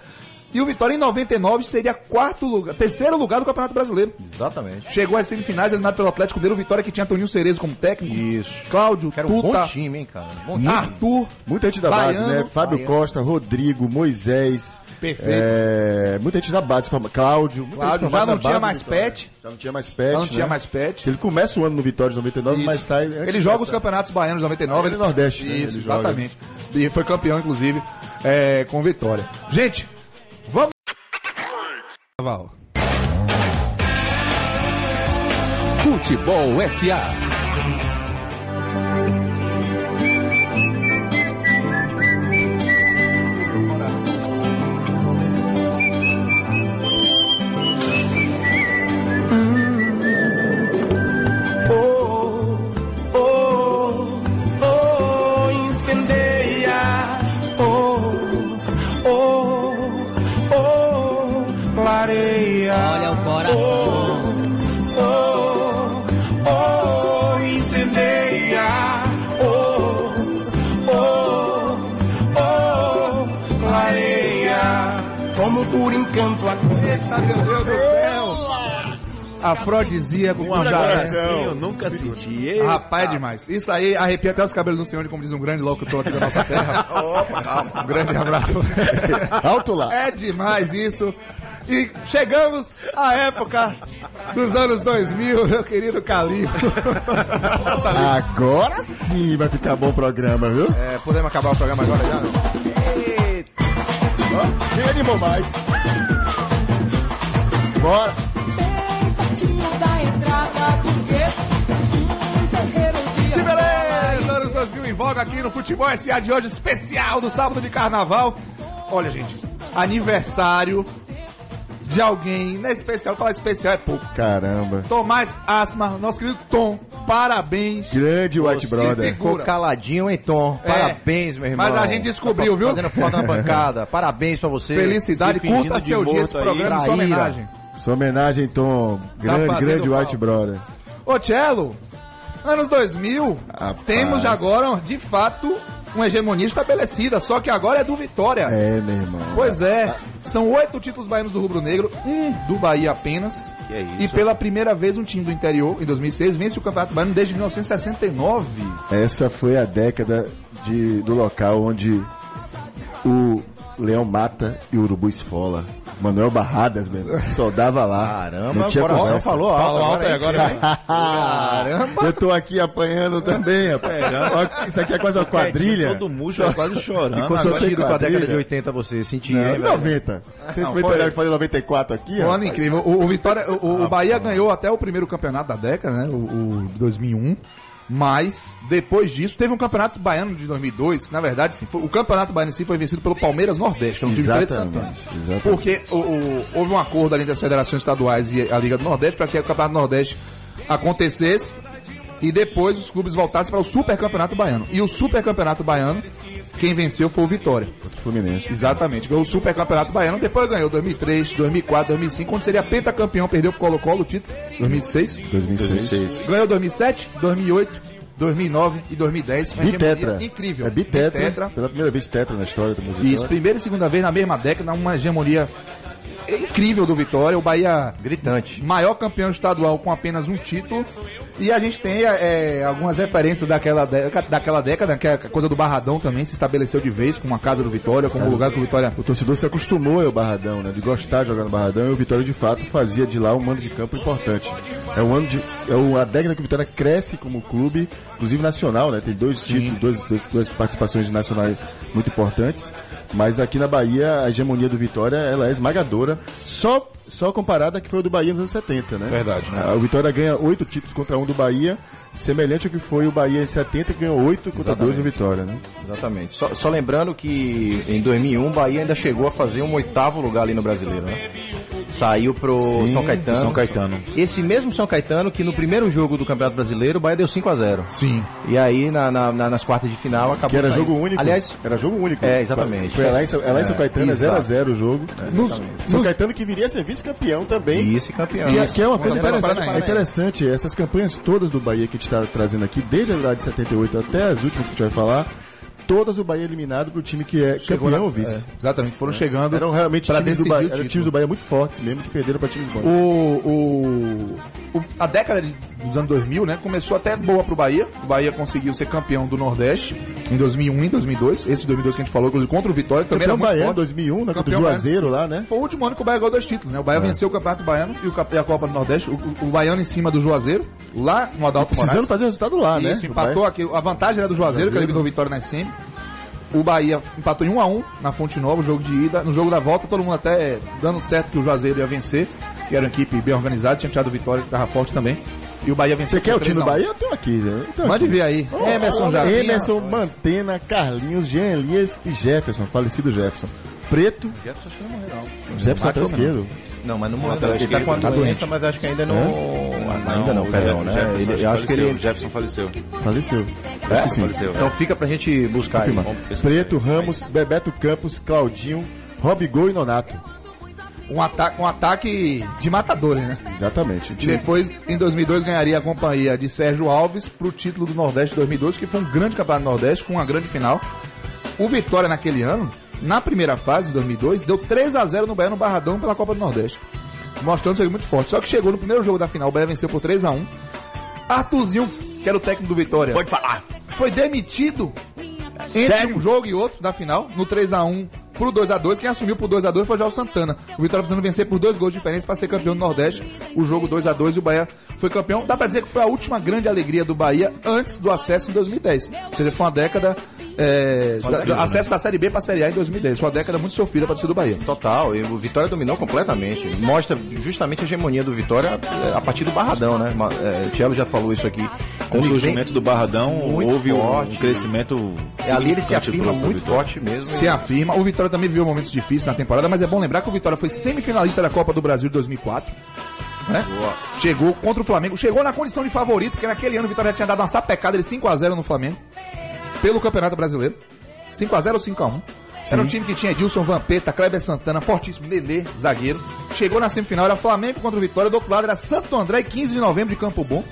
E o Vitória em 99 seria quarto lugar, terceiro lugar do Campeonato Brasileiro. Exatamente. Chegou às semifinais, eliminado pelo Atlético dele, o Vitória que tinha Toninho Cerezo como técnico. Isso. Cláudio, Que era um Tuta, bom time, hein, cara? Bom time. Arthur, Muita gente da base, Baiano, né? Fábio Baiano. Costa, Rodrigo, Moisés. Perfeito. é, muita gente da base, Cláudio. muita Cláudio, gente já não tinha do mais pet. Já não tinha mais pet. não tinha né? mais pet. Ele começa o ano no Vitória de 99, mas Isso. sai. antes Ele joga os campeonatos baianos de 99. Ele é Nordeste, né? Isso, Ele joga. exatamente. E foi campeão, inclusive, é, com vitória. Gente, vamos. Futebol SA. Eita, meu Deus do céu! Afrodisíaco com jaré. eu nunca senti. Rapaz, é demais. Isso aí arrepia até os cabelos do senhor, como diz um grande locutor aqui da nossa terra. Opa, calma. Um grande abraço. Alto lá. É demais isso. E chegamos à época dos anos 2000, meu querido Calil. Agora sim vai ficar bom o programa, viu? É, podemos acabar o programa agora já? Não? Ó, Quem animou mais? Bora. da entrada do Que beleza! Anos 2000 em voga aqui no Futebol SA de hoje, especial do sábado de carnaval. Olha, gente, aniversário de alguém, não é especial, falar especial é pouco. Caramba. Tomás Asma, nosso querido Tom, parabéns. Grande White Você Brother. ficou- Ficou caladinho, hein, Tom? É. Parabéns, meu irmão. Mas a gente descobriu, Tá viu? Fazendo foto na bancada. Parabéns pra você. Felicidade, curta seu dia esse aí, programa em sua homenagem. Sua homenagem, Tom. Grande, fazendo grande. White Brother. Ô, Cello, anos 2000, Rapaz. temos agora, de fato, uma hegemonia estabelecida, só que agora é do Vitória. É, meu irmão. Pois é, são oito títulos baianos do Rubro Negro, um do Bahia apenas. Que é isso? E pela primeira vez um time do interior, em 2006, vence o Campeonato Baiano desde 1969. Essa foi a década de, do local onde o Leão mata e o Urubu esfola. Manuel Barradas, meu, só dava lá. Caramba, não o tinha coração conversa. falou alto. Falou alto aí agora, hein? Caramba! Eu tô aqui apanhando também, rapaz. Ó, Isso aqui é quase uma quadrilha. Todo mundo quase chorando. Ficou Agora sentido com a década de 80 você, sentiu, Não, hein, em velho? 90. Vocês Não, foi- que fazer 94 aqui, Um ó. ano incrível. O, o Vitória, o, o Bahia ganhou até o primeiro campeonato da década, né? O, o de 2001. Mas, depois disso, teve um campeonato baiano de 2002, que na verdade, sim, foi- o campeonato baiano em si foi vencido pelo Palmeiras Nordeste, que é um time de Santana. exatamente. Porque o- o- houve um acordo ali das federações estaduais e a Liga do Nordeste para que o Campeonato Nordeste acontecesse e depois os clubes voltassem para o Super Campeonato Baiano. E o Super Campeonato Baiano, quem venceu foi o Vitória. Fluminense. Exatamente, ganhou o Super Campeonato Baiano, depois ganhou 2003, 2004, 2005, quando seria pentacampeão, perdeu pro Colo-Colo o título, 2006. 2006. Ganhou 2007, 2008, 2009 e 2010. Uma Bitetra. Incrível. É bitetra, Bitetra. Pela primeira vez tetra na história do Isso, primeira e segunda vez na mesma década, uma hegemonia incrível do Vitória. O Bahia Gritante. maior campeão estadual com apenas um título. E a gente tem é, algumas referências daquela década, daquela década, que é a coisa do Barradão também se estabeleceu de vez como a casa do Vitória, como o lugar que o Vitória. O torcedor se acostumou ao Barradão, né? De gostar de jogar no Barradão e o Vitória de fato fazia de lá um mando de campo importante. É um ano de. É a década que o Vitória cresce como clube, inclusive nacional, né? Tem dois títulos, dois, dois- duas participações nacionais muito importantes. Mas aqui na Bahia, a hegemonia do Vitória ela é esmagadora, só, só comparada que foi o do Bahia nos anos 70, né? Verdade, né? Ah, O Vitória ganha oito títulos contra um do Bahia, semelhante ao que foi o Bahia em 70, que ganhou oito contra dois do Vitória, né? Exatamente. Só, só lembrando que em 2001 o Bahia ainda chegou a fazer um oitavo lugar ali no Brasileiro, né? Saiu pro Sim, São Caetano. São Caetano. Esse mesmo São Caetano que no primeiro jogo do Campeonato Brasileiro o Bahia deu 5 a 0 Sim. E aí na- na- na- nas quartas de final acabou Que era saindo. jogo único. Aliás, era jogo único. É, exatamente. Foi lá em, São- é lá em São É, Caetano, é exato. 0x0 o jogo. Nos- São nos- Caetano que viria a ser vice-campeão também. vice-campeão. Que, que é uma coisa interessante, é interessante, essas campanhas todas do Bahia que a gente está trazendo aqui, desde a verdade de 78 até as últimas que a gente vai falar, todas o Bahia eliminado pro time que é Chegou campeão ou vice. é, exatamente, foram chegando. Eram realmente times do, Bahia, times do Bahia muito fortes mesmo, que perderam para times bons. O, o- a década de- dos anos 2000, né, começou até boa pro Bahia. O Bahia conseguiu ser campeão do Nordeste em 2001 e 2002. Esse 2002 que a gente falou, inclusive contra o Vitória, também Campeão era Bahia forte. 2001, né, contra o Juazeiro lá, né? Foi o último ano que o Bahia ganhou dois títulos, né? O Bahia venceu o Campeonato Baiano e, o, e a Copa do Nordeste. O, o, Baiano em cima do Juazeiro, lá no Adalto Precisando Moraes. fazer resultado lá, né? Isso, empatou aqui. A vantagem era do Juazeiro, que eliminou o Vitória na SM. O Bahia empatou em 1 a 1 na Fonte Nova, o jogo de ida. No jogo da volta, todo mundo até dando certo que o Juazeiro ia vencer, que era uma equipe bem organizada, tinha tirado o Vitória, que tava forte também. E o Bahia venceu Você quer o time 3 a do 1. Bahia? Eu tenho aqui? Eu tenho Pode aqui. ver aí. Emerson já. Emerson, Mantena, Carlinhos, Jean Elias e Jefferson, falecido Jefferson. Preto, Jefferson acho que não morreu, não. Jefferson até Matheus, esquerdo. Não, mas não morreu. Ele tá com a esquerdo, doença, mas acho que ainda não. ainda não, o perdão, Jeff- né? Jefferson Ele- eu acho que ele. Jefferson faleceu. Faleceu. É? Acho que sim. Faleceu. Então fica pra gente buscar aí. Preto, Ramos, Bebeto Campos, Claudinho, Robigol e Nonato. Um ataque, um ataque de matadores, né? Exatamente. O E depois, em 2002, ganharia a companhia de Sérgio Alves pro título do Nordeste 2002, que foi um grande campeonato do Nordeste, com uma grande final. O Vitória, naquele ano, na primeira fase, de 2002, deu 3 a 0 no Bahia no Barradão pela Copa do Nordeste. Mostrando ser muito forte. Só que chegou no primeiro jogo da final, o Bahia venceu por 3 a 1 Arthurzinho, que era o técnico do Vitória, Pode falar. foi demitido entre um jogo e outro da final, no 3x1 pro 2x2. Quem assumiu pro 2x2 foi o Santana. O Vitória precisando vencer por dois gols diferentes para ser campeão do Nordeste. O jogo 2x2 e o Bahia foi campeão. Dá pra dizer que foi a última grande alegria do Bahia antes do acesso em 2010. Ou seja, foi uma década. É, da- da- acesso da Série B pra Série A em 2010. Foi uma década muito sofrida pra torcida do Bahia. Total, e o Vitória dominou completamente. Mostra justamente a hegemonia do Vitória é, a partir do Barradão, né? É, o Thiago já falou isso aqui. Com o surgimento do Barradão, houve um- forte. um crescimento. É, ali ele se afirma muito forte mesmo. se afirma. O Vitória também viveu momentos difíceis na temporada, mas é bom lembrar que o Vitória foi semifinalista da Copa do Brasil de 2004. Né? Chegou contra o Flamengo, chegou na condição de favorito, porque naquele ano o Vitória já tinha dado uma sapecada de 5x0 no Flamengo, pelo Campeonato Brasileiro. 5x0 ou 5x1. Era um time que tinha Edilson Vampeta, Kleber Santana, fortíssimo, Lelê, zagueiro. Chegou na semifinal, era Flamengo contra o Vitória, do outro lado era Santo André, 15 de novembro de Campo Bom.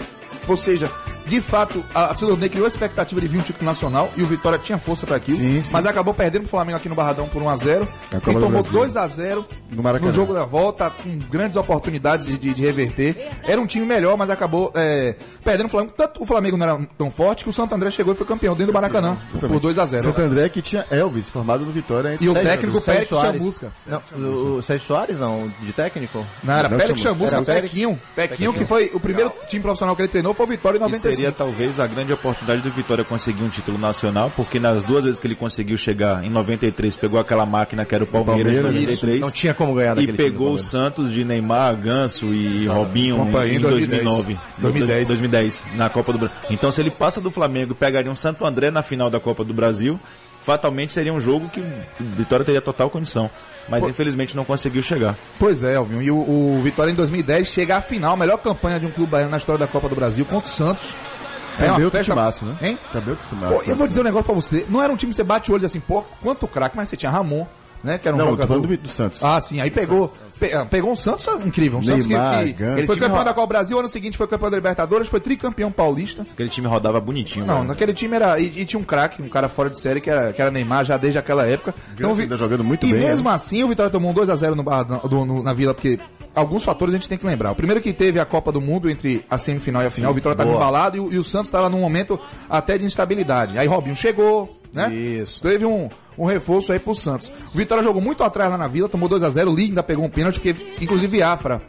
Ou seja, de fato, a a criou a expectativa de vir um título nacional e o Vitória tinha força para aquilo, Sim, sim. mas acabou perdendo pro Flamengo aqui no Barradão por 1x0 Na e Copa do tomou Brasil. 2x0 No Maracanã. no jogo da volta, com grandes oportunidades de, de- de reverter. Era um time melhor, mas acabou é, perdendo o Flamengo. Tanto o Flamengo não era tão forte que o Santo André chegou e foi campeão dentro do Maracanã por 2x0. Santo André que tinha Elvis, formado no Vitória. entre E o Sérgio técnico. Pérez Chamusca. Não, o, o Sérgio Soares, não, de técnico? Não, era Não, Pérez. Chamusca, Era Pérez- Pequinho. Pequinho, que foi o primeiro time profissional que ele treinou, foi o Vitória em E 95. Seria talvez a grande oportunidade do Vitória conseguir um título nacional, porque nas duas vezes que ele conseguiu chegar em 93, pegou aquela máquina que era o Palmeiras, Palmeiras, 93. Não tinha como ganhar E pegou o. Santos de Neymar, Ganso e Robinho companhia em em 2010. 2009. 2010. 2010, na Copa do Brasil. Então, se ele passa do Flamengo pegaria um Santo André na final da Copa do Brasil, fatalmente seria um jogo que o Vitória teria total condição. Mas infelizmente não conseguiu chegar. Pois é, Alvinho. E o, o Vitória em 2010 chega à final, a melhor campanha de um clube baiano na história da Copa do Brasil contra o Santos. Também uma outro festa- timaço, né? Hein? Também outro timaço. Pô, eu vou dizer um negócio pra você. Não era um time que você bate o olho assim, pô, quanto craque, mas você tinha Ramon, né? Que era um Não, jogador. do Santos. Ah, sim. Aí pegou. Pe- ah, pegou um Santos incrível. Um Santos que, Neymar, que ele foi campeão ro- da Copa Brasil, ano seguinte foi campeão da Libertadores, foi tricampeão paulista. Aquele time rodava bonitinho. Não, velho. naquele time era. E, e tinha um craque, um cara fora de série que era, que era Neymar já desde aquela época. Então, vi- ainda jogando muito e bem, mesmo né? assim, o Vitória tomou um 2x0 no Barradão- do- no- na Vila, porque alguns fatores a gente tem que lembrar. O primeiro que teve a Copa do Mundo entre a semifinal e a final, o Vitória estava embalado e, o- e o Santos estava num momento até de instabilidade. Aí Robinho chegou, né? Isso. Teve um, um reforço aí pro Santos. O Vitória jogou muito atrás lá na Vila, tomou 2x0. O Lee ainda pegou um pênalti, que inclusive Afra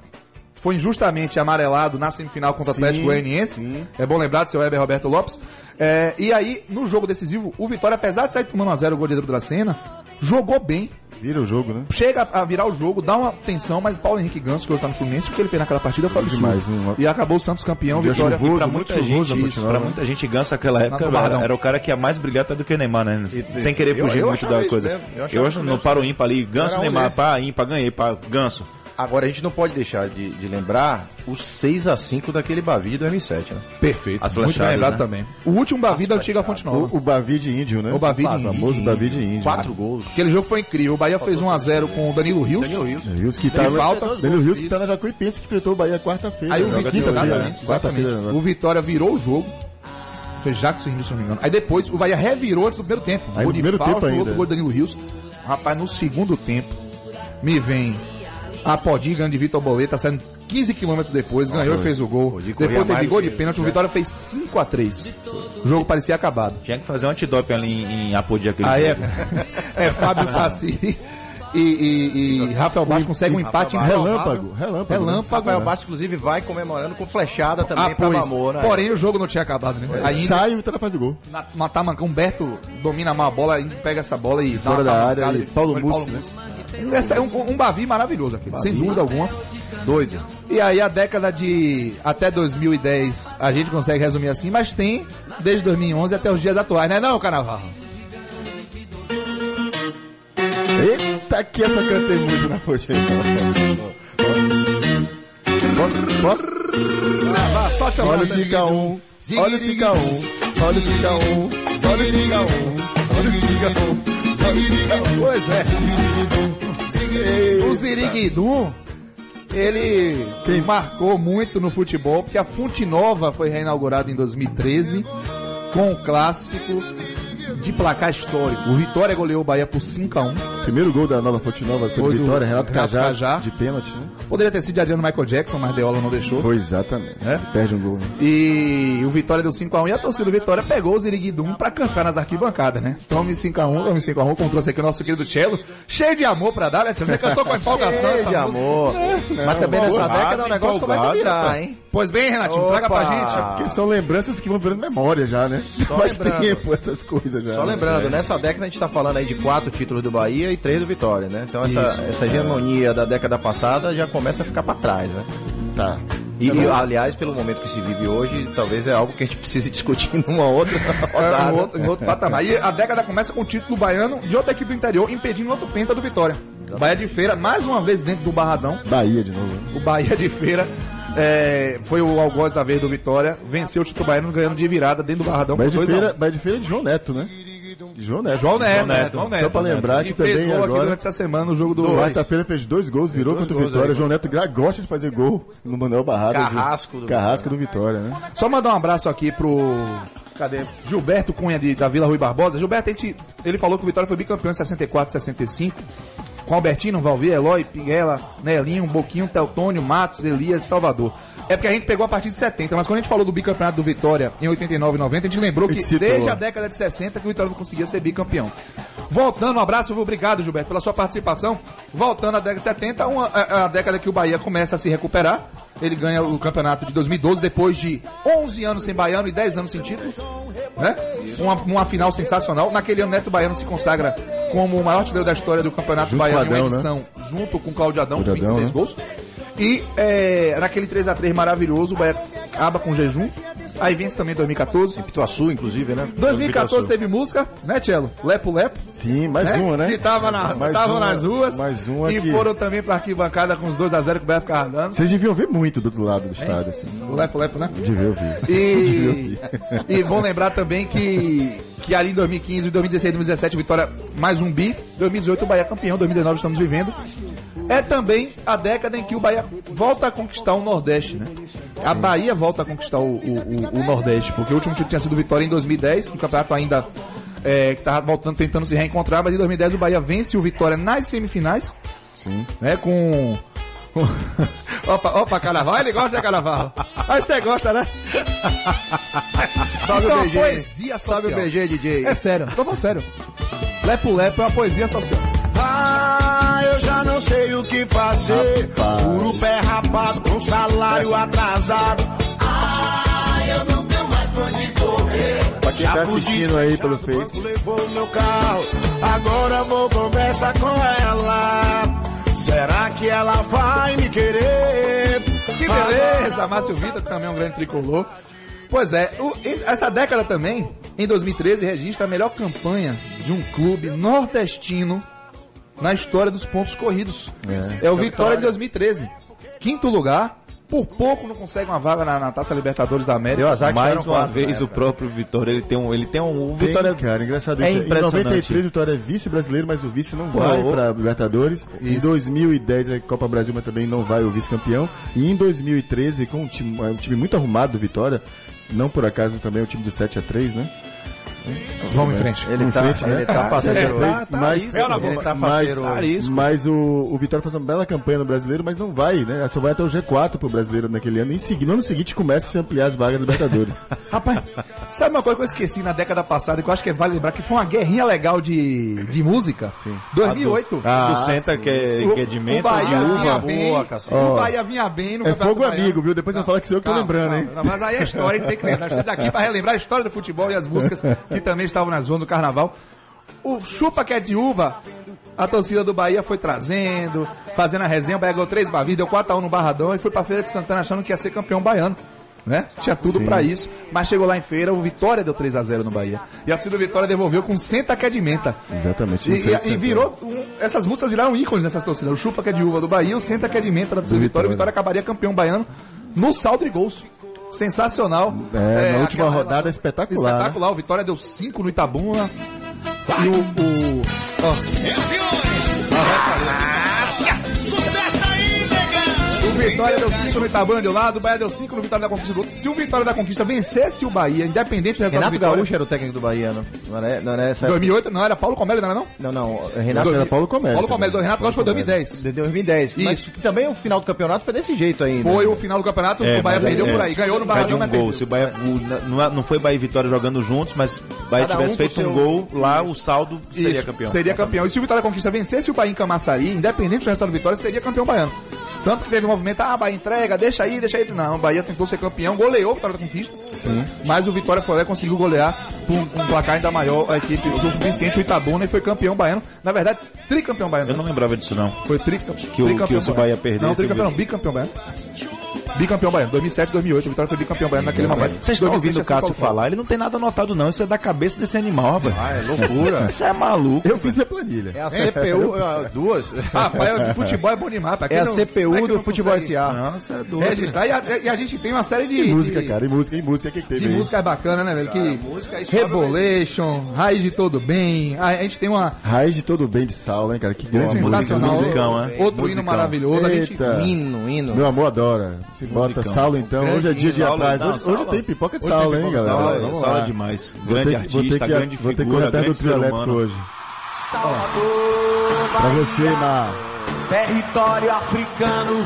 foi injustamente amarelado na semifinal contra o Atlético Goianiense. É bom lembrar do seu Weber Roberto Lopes. É, e aí, no jogo decisivo, o Vitória, apesar de sair tomando 1x0 o gol de Pedro Dracena, jogou bem. Vira o jogo, né? Chega a virar o jogo, dá uma tensão, mas Paulo Henrique Ganso, que hoje tá no Fluminense, o que ele fez naquela partida foi absurdo. Demais, um- E acabou o Santos campeão, Vitória. chuvoso, Pra muito muita gente, isso, Portinhola, pra né? muita gente, Ganso naquela época era, era o cara que ia mais brilhar até do que o Neymar, né? E- Sem querer eu- fugir eu muito achava da coisa. mesmo, eu Eu, acho no paro ímpar ali, Ganso, um Neymar, desse. pá, ímpar, ganhei, pá, Ganso. Agora a gente não pode deixar de, de lembrar os 6x5 daquele Bavi de 2007, né? Perfeito. As muito bem lembrado né? também. O último Bavi da antiga Fonte Nova. O, o Bavi de Índio, né? O Bavi de Ah, Índio. famoso Bavi de Índio. Quatro gols. Aquele jogo foi incrível. O Bahia fez 1x0 com o Danilo Rios. Danilo Rios. Rios que tava, falta. Danilo Rios que tá na Jacuipense que enfrentou o Bahia quarta-feira. Aí o Vitória, exatamente, né? Quarta-feira. exatamente. agora. O Vitória virou o jogo. Foi Jackson Rios, se não me engano. Aí depois o Bahia revirou antes do primeiro tempo. Aí gol no de primeiro Fausto, tempo ainda. outro gol de Danilo Rios. Rapaz, no segundo tempo, me vem a ganhando de Vitor Boleta, saindo 15 km depois, ganhou e fez o gol. Depois teve gol de pênalti, o Vitória fez 5x3. O jogo parecia acabado. Tinha que fazer um antidoping ali em, em Apodi aquele Aí é, jogo. é Fábio Saci e, e, e Rafael Bastos conseguem um empate Rafael Relâmpago, relâmpago. né? Relâmpago. Rafael Bastos, inclusive, vai comemorando com flechada também Ah, pra pois. Mamor, né? Porém, o jogo não tinha acabado, né? Ainda, Sai e o Vitória faz o gol. na, uma tamanca, Humberto domina mal a bola, ainda pega essa bola e Fora da área, e Paulo cima de Mussi, né? Esse é um, um Bavi maravilhoso aqui, sem dúvida alguma. Doido. E aí a década de até 2010 a gente consegue resumir assim, mas tem desde 2011 até os dias atuais, né não, Carnaval? Eita, que essa cantei muito na poxa. Posso? Posso? Ah, te Olha o 5x1, olha o 5x1, olha o 5x1, olha o 5x1, olha o 5x1, olha o 5x1. Pois é. O Ziriguidum, ele marcou muito no futebol, porque a Fonte Nova foi reinaugurada em 2013 com o clássico de placar histórico. O Vitória goleou o Bahia por 5 a 1 Primeiro gol da nova Fonte Nova foi, Foi do Vitória, Renato, Renato Cajá, Cajá. de pênalti, né? Poderia ter sido de Adriano Michael Jackson, mas Deola não deixou. Foi exatamente. É? Perde um gol. né? E o Vitória deu 5x1 e a torcida do Vitória pegou o Ziriguidum pra cantar nas arquibancadas, né? Tome 5x1, tome 5x1, como trouxe aqui o nosso querido Cello. Cheio de amor pra dar, né? Você cantou com empolgação Cheio essa de música. amor. Mas também nessa década o negócio começa a virar, hein? Pois bem, Renatinho, traga pra gente. Porque são lembranças que vão virando memória já, né? Faz lembrando. tempo essas coisas já. Só lembrando, nessa década a gente tá falando aí de quatro títulos do Bahia e três do Vitória, né? Então essa, essa hegemonia da década passada já começa a ficar pra trás, né? Tá. E, e, aliás, pelo momento que se vive hoje, talvez é algo que a gente precise discutir numa outra É, rodada. um outro, um outro patamar. E a década começa com o título baiano de outra equipe do interior, impedindo outro penta do Vitória. Bahia de Feira, mais uma vez dentro do Barradão. Bahia de novo. né? O Bahia de Feira é, foi o algoz da vez do Vitória, venceu o título baiano ganhando de virada dentro do Barradão. Bahia de, 2 a 1. feira, Bahia de Feira é de João Neto, né? De João Neto. João Neto, João Neto. João Neto. Só pra lembrar que também gol aqui agora- durante essa semana no jogo do... Quarta-feira fez dois gols, virou dois contra o Vitória. aí. João Neto gosta de fazer gol no Manuel Barradas. Carrasco do Carrasco do Vitória, né? Só mandar um abraço aqui pro. Cadê? Gilberto Cunha de- da Vila Rui Barbosa. Gilberto, a gente, ele falou que o Vitória foi bicampeão em 64, 65. Com Albertino, Valvir, Eloy, Pinguela, Nelinho, Boquinho, Teutônio, Matos, Elias, Salvador. É porque a gente pegou a partir de 70, mas quando a gente falou do bicampeonato do Vitória em 89 e 90, a gente lembrou que gente desde a década de 60 que o Vitória não conseguia ser bicampeão. Voltando, um abraço, obrigado, Gilberto, pela sua participação. Voltando à década de 70, uma, a, a década que o Bahia começa a se recuperar. Ele ganha o campeonato de 2012, depois de 11 anos sem baiano e 10 anos sem título. Né? Uma, uma final sensacional. Naquele ano, Neto Baiano se consagra como o maior artilheiro da história do campeonato Junto baiano com o em uma Adão, edição, junto com o Claudio Adão, com Claudio Adão, 26 né? gols. E é, naquele 3x3 maravilhoso, o Bahia acaba com jejum. Aí vence também em 2014. Pituaçu, inclusive, né? 2014 teve música, né, Tchelo? Lepo Lepo. Sim, mais né? uma, né? Que tava na, Mais tavam uma- nas ruas. Mais uma E que... foram também pra arquibancada com os 2x0 que o Bahia ficava dando. Vocês deviam ver muito do outro lado do estádio, assim. O Lepo Lepo, né? Deviam ver. E, e bom lembrar também que que ali em 2015, 2016, 2017, Vitória mais um bi. 2018 o Bahia campeão, 2019 estamos vivendo. É também a década em que o Bahia volta a conquistar o Nordeste, né? A Bahia volta a conquistar o, o- o- o Nordeste, porque o último título tinha sido o Vitória em 2010, o campeonato ainda é, que tava voltando, tentando se reencontrar, mas em 2010 o Bahia vence o Vitória nas semifinais, Sim. né? Com. opa, opa, carnaval, ele gosta de carnaval. Aí você gosta, né? Sobe Isso é o uma BG. poesia social. Sobe o BG, DJ. É sério, tô falando sério. Lepo Lepo é uma poesia social. Ah, eu já não sei o que fazer. Rapaz. Puro pé rapado com salário atrasado. Pra quem tá assistindo aí pelo Face, Levou meu carro, agora vou conversar com ela. Será que ela vai me querer? Que beleza, Márcio Vitor, que também é um grande tricolor. Pois é, o- essa década também, em 2013, registra a melhor campanha de um clube nordestino na história dos pontos corridos. É, o Vitória de 2013. Quinto lugar, por pouco não consegue uma vaga na, na Taça Libertadores da América. Mais uma vez o próprio Vitória, ele tem um, ele tem um, o Tem, Vitória cara, engraçado é isso. Em impressionante. 93, o Vitória é vice-brasileiro, mas o vice não vai ô. pra Libertadores. Em Isso. 2010, a Copa Brasil, mas também não vai o vice-campeão. E em 2013, com um time, um time muito arrumado do Vitória, não por acaso também é o time do 7x3, né? Vamos em frente. Ele tá, frente, né? ele tá faceiro. Mas- mas, isso, ele tá mas, faceiro. mas o, o Vitória faz uma bela campanha no brasileiro, mas não vai, né? Só vai até o G4 pro brasileiro naquele ano. Em seguida, no ano seguinte começa a se ampliar as vagas do Libertadores. Rapaz, sabe uma coisa que eu esqueci na década passada, que eu acho que é vale lembrar, que foi uma guerrinha legal de, de música? 2008. Ah, do Senta que é, que é de o menta, Bahia de vinha uva. bem, Boa, o Bahia vinha bem no é fogo amigo, viu? Depois não fala que sou eu que tô lembrando, hein? Mas aí é história, a gente tem que lembrar. A gente tá aqui pra relembrar a história do futebol e as músicas que também estavam nas zonas do carnaval. O chupa que é de uva, a torcida do Bahia foi trazendo, fazendo a resenha, o Bahia ganhou 3 Bavis, deu 4x1 no Barradão e foi pra Feira de Santana achando que ia ser campeão baiano. Né? Tinha tudo pra isso, mas chegou lá em feira, o Vitória deu 3x0 no Bahia. E a torcida do Vitória devolveu com senta que é de menta. Exatamente. E, e- e virou. um- essas músicas viraram ícones nessas torcidas. O Chupa que é de uva do Bahia, o Senta que é de menta da torcida do Vitória. O Vitória. Vitória acabaria campeão baiano no saldo de gols. Sensacional. É, na última aquela rodada relação- espetacular, né? Espetacular. O Vitória deu 5 no Itabuna. E o. o ó, Sucesso aí, negão! o Vitória deu 5 no Itabuna de um lado, o Bahia deu 5 no Vitória da Conquista do outro. Se o Vitória da Conquista vencesse o Bahia, independente do resultado do Renato Vitória. Gaúcho era o técnico do Bahia, não? Não era, não era essa Em 2008, não, era Paulo Comelli, não era não? Não, não. Renato Era Paulo Comelli. Paulo Comelli, do. Renato Gaúcho foi 2010. de 2010. Mas Isso. também o final do campeonato foi desse jeito ainda. Foi o final do campeonato, o Bahia mas perdeu é- por aí. Ganhou no Barradão, um mas gol. Se o Bahia, o- não, é- não foi Bahia e Vitória jogando juntos, mas o Bahia Cada tivesse um feito um gol, lá o saldo seria campeão. Seria campeão. E se o Vitória Conquista vencesse o Bahia em Camaçari, independente do resultado do Vitória, seria campeão baiano. Tanto que teve um movimento, ah, Bahia entrega, deixa aí, deixa aí. Não, o Bahia tentou ser campeão, goleou o Vitória da Conquista. Mas o Vitória foi lá e conseguiu golear por um, placar ainda maior a equipe o suficiente, o Itabuna, e foi campeão baiano. Na verdade, tricampeão baiano. Eu não lembrava disso, não. Foi tricampeão. Que o- que o Bahia perdesse, Não, tricampeão, não, bicampeão baiano. Bicampeão baiano, 2007, 2008. O Vitória foi bicampeão baiano naquele momento. Vocês estão 2006 ouvindo o Cássio falar, ele não tem nada anotado, não. Isso é da cabeça desse animal, rapaz. Ah, é loucura. Isso é maluco. Eu fiz minha planilha. É a CPU, é, duas. Rapaz, o futebol é bom demais. É a CPU é do futebol SA. Nossa, é doido. Registrar. E a, gente tem uma série de. Música, cara, e música, e música, o que, teve De músicas bacanas, né, velho? Que música sobe Rebolation, Raiz de Todo Bem. A, gente tem uma. Raiz de todo bem de sal, né, cara? Que É grande sensacional. é. Outro hino maravilhoso. A gente. Hino, hino. Meu amor adora. Se bota Musicão. Saulo então. Hoje é dia de Saulo, atrás. não, Hoje, Saulo. hoje tem pipoca de Saulo, hein, galera? Sala, Vamos sala lá. é demais. Vou Grande ter que- vou ter artista, que- grande Vou ter que figura, correr atrás do trio elétrico hoje. Salvador, Pra você, Mar. território africano,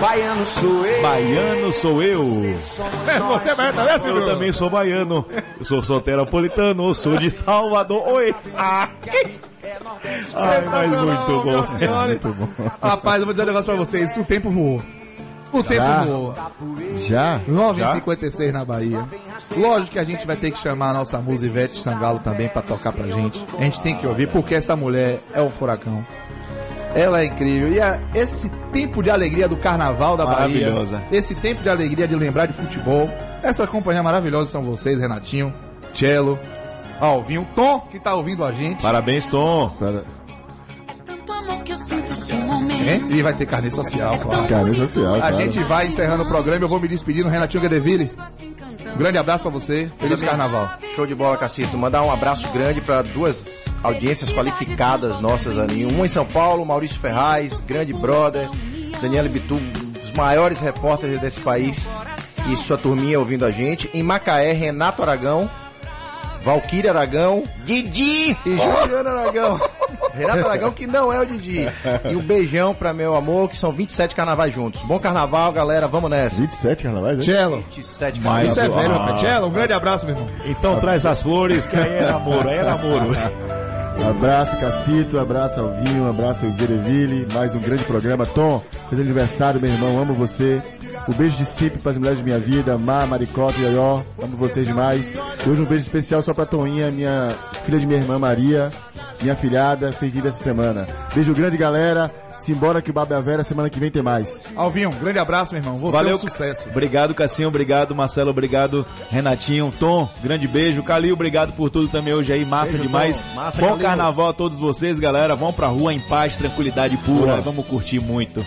baiano sou eu. Baiano sou eu. É, você vai também, Eu filho? também sou baiano. Eu sou soteropolitano, sou de Salvador. Oi. Ah. Ai, mas muito bom. senhora. Muito bom. Rapaz, eu vou dizer um negócio pra vocês. O tempo voou. O tempo Já? voou. Já? 9h56 na Bahia. Lógico que a gente vai ter que chamar a nossa musa Ivete Sangalo também pra tocar pra gente. A gente tem que ouvir, porque essa mulher é um furacão. Ela é incrível. E a- esse tempo de alegria do carnaval da Bahia. Maravilhosa. Esse tempo de alegria de lembrar de futebol. Essa companhia maravilhosa são vocês, Renatinho, Cello, Alvinho, Tom, que tá ouvindo a gente. Parabéns, Tom. Para... Hein? E vai ter carne social, claro. Cara, social, A claro. gente vai encerrando o programa. Eu vou me despedindo, Renatinho Gadeville. Um grande abraço pra você. Feliz carnaval. Show de bola, Cacito. Mandar um abraço grande para duas audiências qualificadas nossas ali. Um em São Paulo, Maurício Ferraz, grande brother. Daniela Bitu, um dos maiores repórteres desse país. E sua turminha ouvindo a gente. Em Macaé, Renato Aragão. Valquíria Aragão, Didi e Juliana Aragão. Renato Aragão, que não é o Didi. E um beijão pra meu amor, que são 27 carnavais juntos. Bom carnaval, galera. Vamos nessa. 27 carnavais, né? Cello. 27 Mais Isso é velho, Ah. rapaz. Cello, um grande abraço, meu irmão. Então traz as flores, que aí é namoro, aí é namoro. Abraço, Cacito, abraço Alvinho, abraço Guereville, mais um grande programa. Tom, feliz aniversário, meu irmão, amo você. Um beijo de sempre para as mulheres de minha vida, Má, Maricota, Iaió, amo vocês demais. E hoje um beijo especial só pra Toninha, minha filha de minha irmã Maria, minha filhada, fez vida essa semana. Beijo grande, galera. Simbora que o Baba é a Vera, semana que vem tem mais. Alvinho, um grande abraço, meu irmão. Você Valeu, é um sucesso. Obrigado, Cassinho. Obrigado, Marcelo. Obrigado, Renatinho. Tom, grande beijo. Calil, obrigado por tudo também hoje aí. Massa Beijo, demais. Massa, Bom Calil. carnaval a todos vocês, galera. Vão pra rua em paz, tranquilidade pura. Boa. Vamos curtir muito.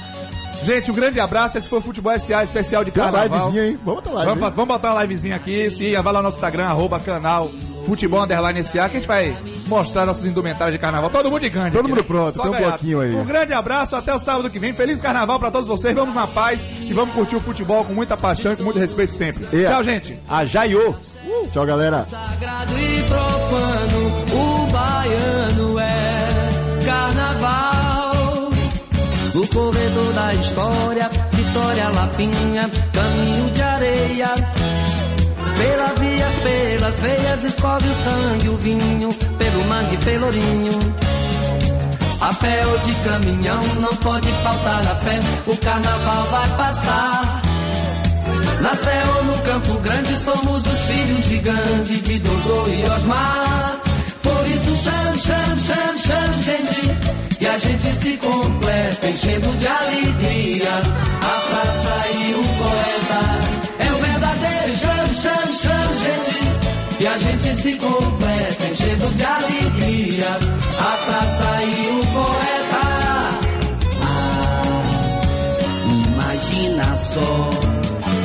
Gente, um grande abraço. Esse foi o Futebol SA especial de Tem uma carnaval. livezinha, hein? Vamos botar live. Vamos, vamos botar uma livezinha aqui. Sim, vai lá no nosso Instagram, arroba canal Futebol Underline SA, que a gente vai mostrar nossos indumentários de carnaval. Todo mundo de grande. Todo aqui, mundo né? pronto, Só tem um ganhado. bloquinho aí. Um grande abraço, até o sábado que vem. Feliz carnaval pra todos vocês. Vamos na paz e vamos curtir o futebol com muita paixão e com muito respeito sempre. Yeah. Tchau, gente. A Jaiô. Tchau, galera. Sagrado e profano, o baiano é carnaval. No corredor da história, Vitória Lapinha, caminho de areia. Pelas vias, pelas veias, escorre o sangue, o vinho, pelo mangue, pelourinho. A pé ou de caminhão, não pode faltar a fé, o carnaval vai passar. Na ou no Campo Grande somos os filhos de Gandhi, de Dodô e Osmar. Por isso chame, chame, chame, chame, gente. E a gente se completa, enchendo de alegria. A praça e o poeta é o verdadeiro. Chame, chame, chame, gente. E a gente se completa, enchendo de alegria. A praça e o poeta. Imagina só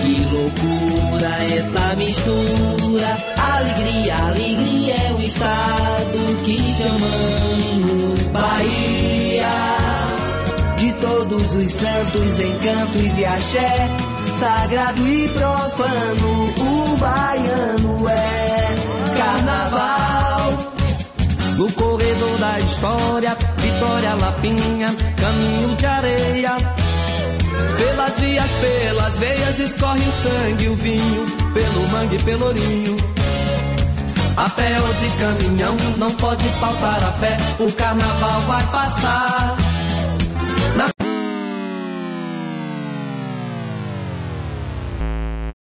que loucura essa mistura. Alegria, alegria santos, encantos e axé, sagrado e profano, o baiano é carnaval. No corredor da história, Vitória Lapinha, caminho de areia. Pelas vias, pelas veias escorre o sangue, o vinho, pelo mangue, pelourinho. A pé ou de caminhão, não pode faltar a fé, o carnaval vai passar.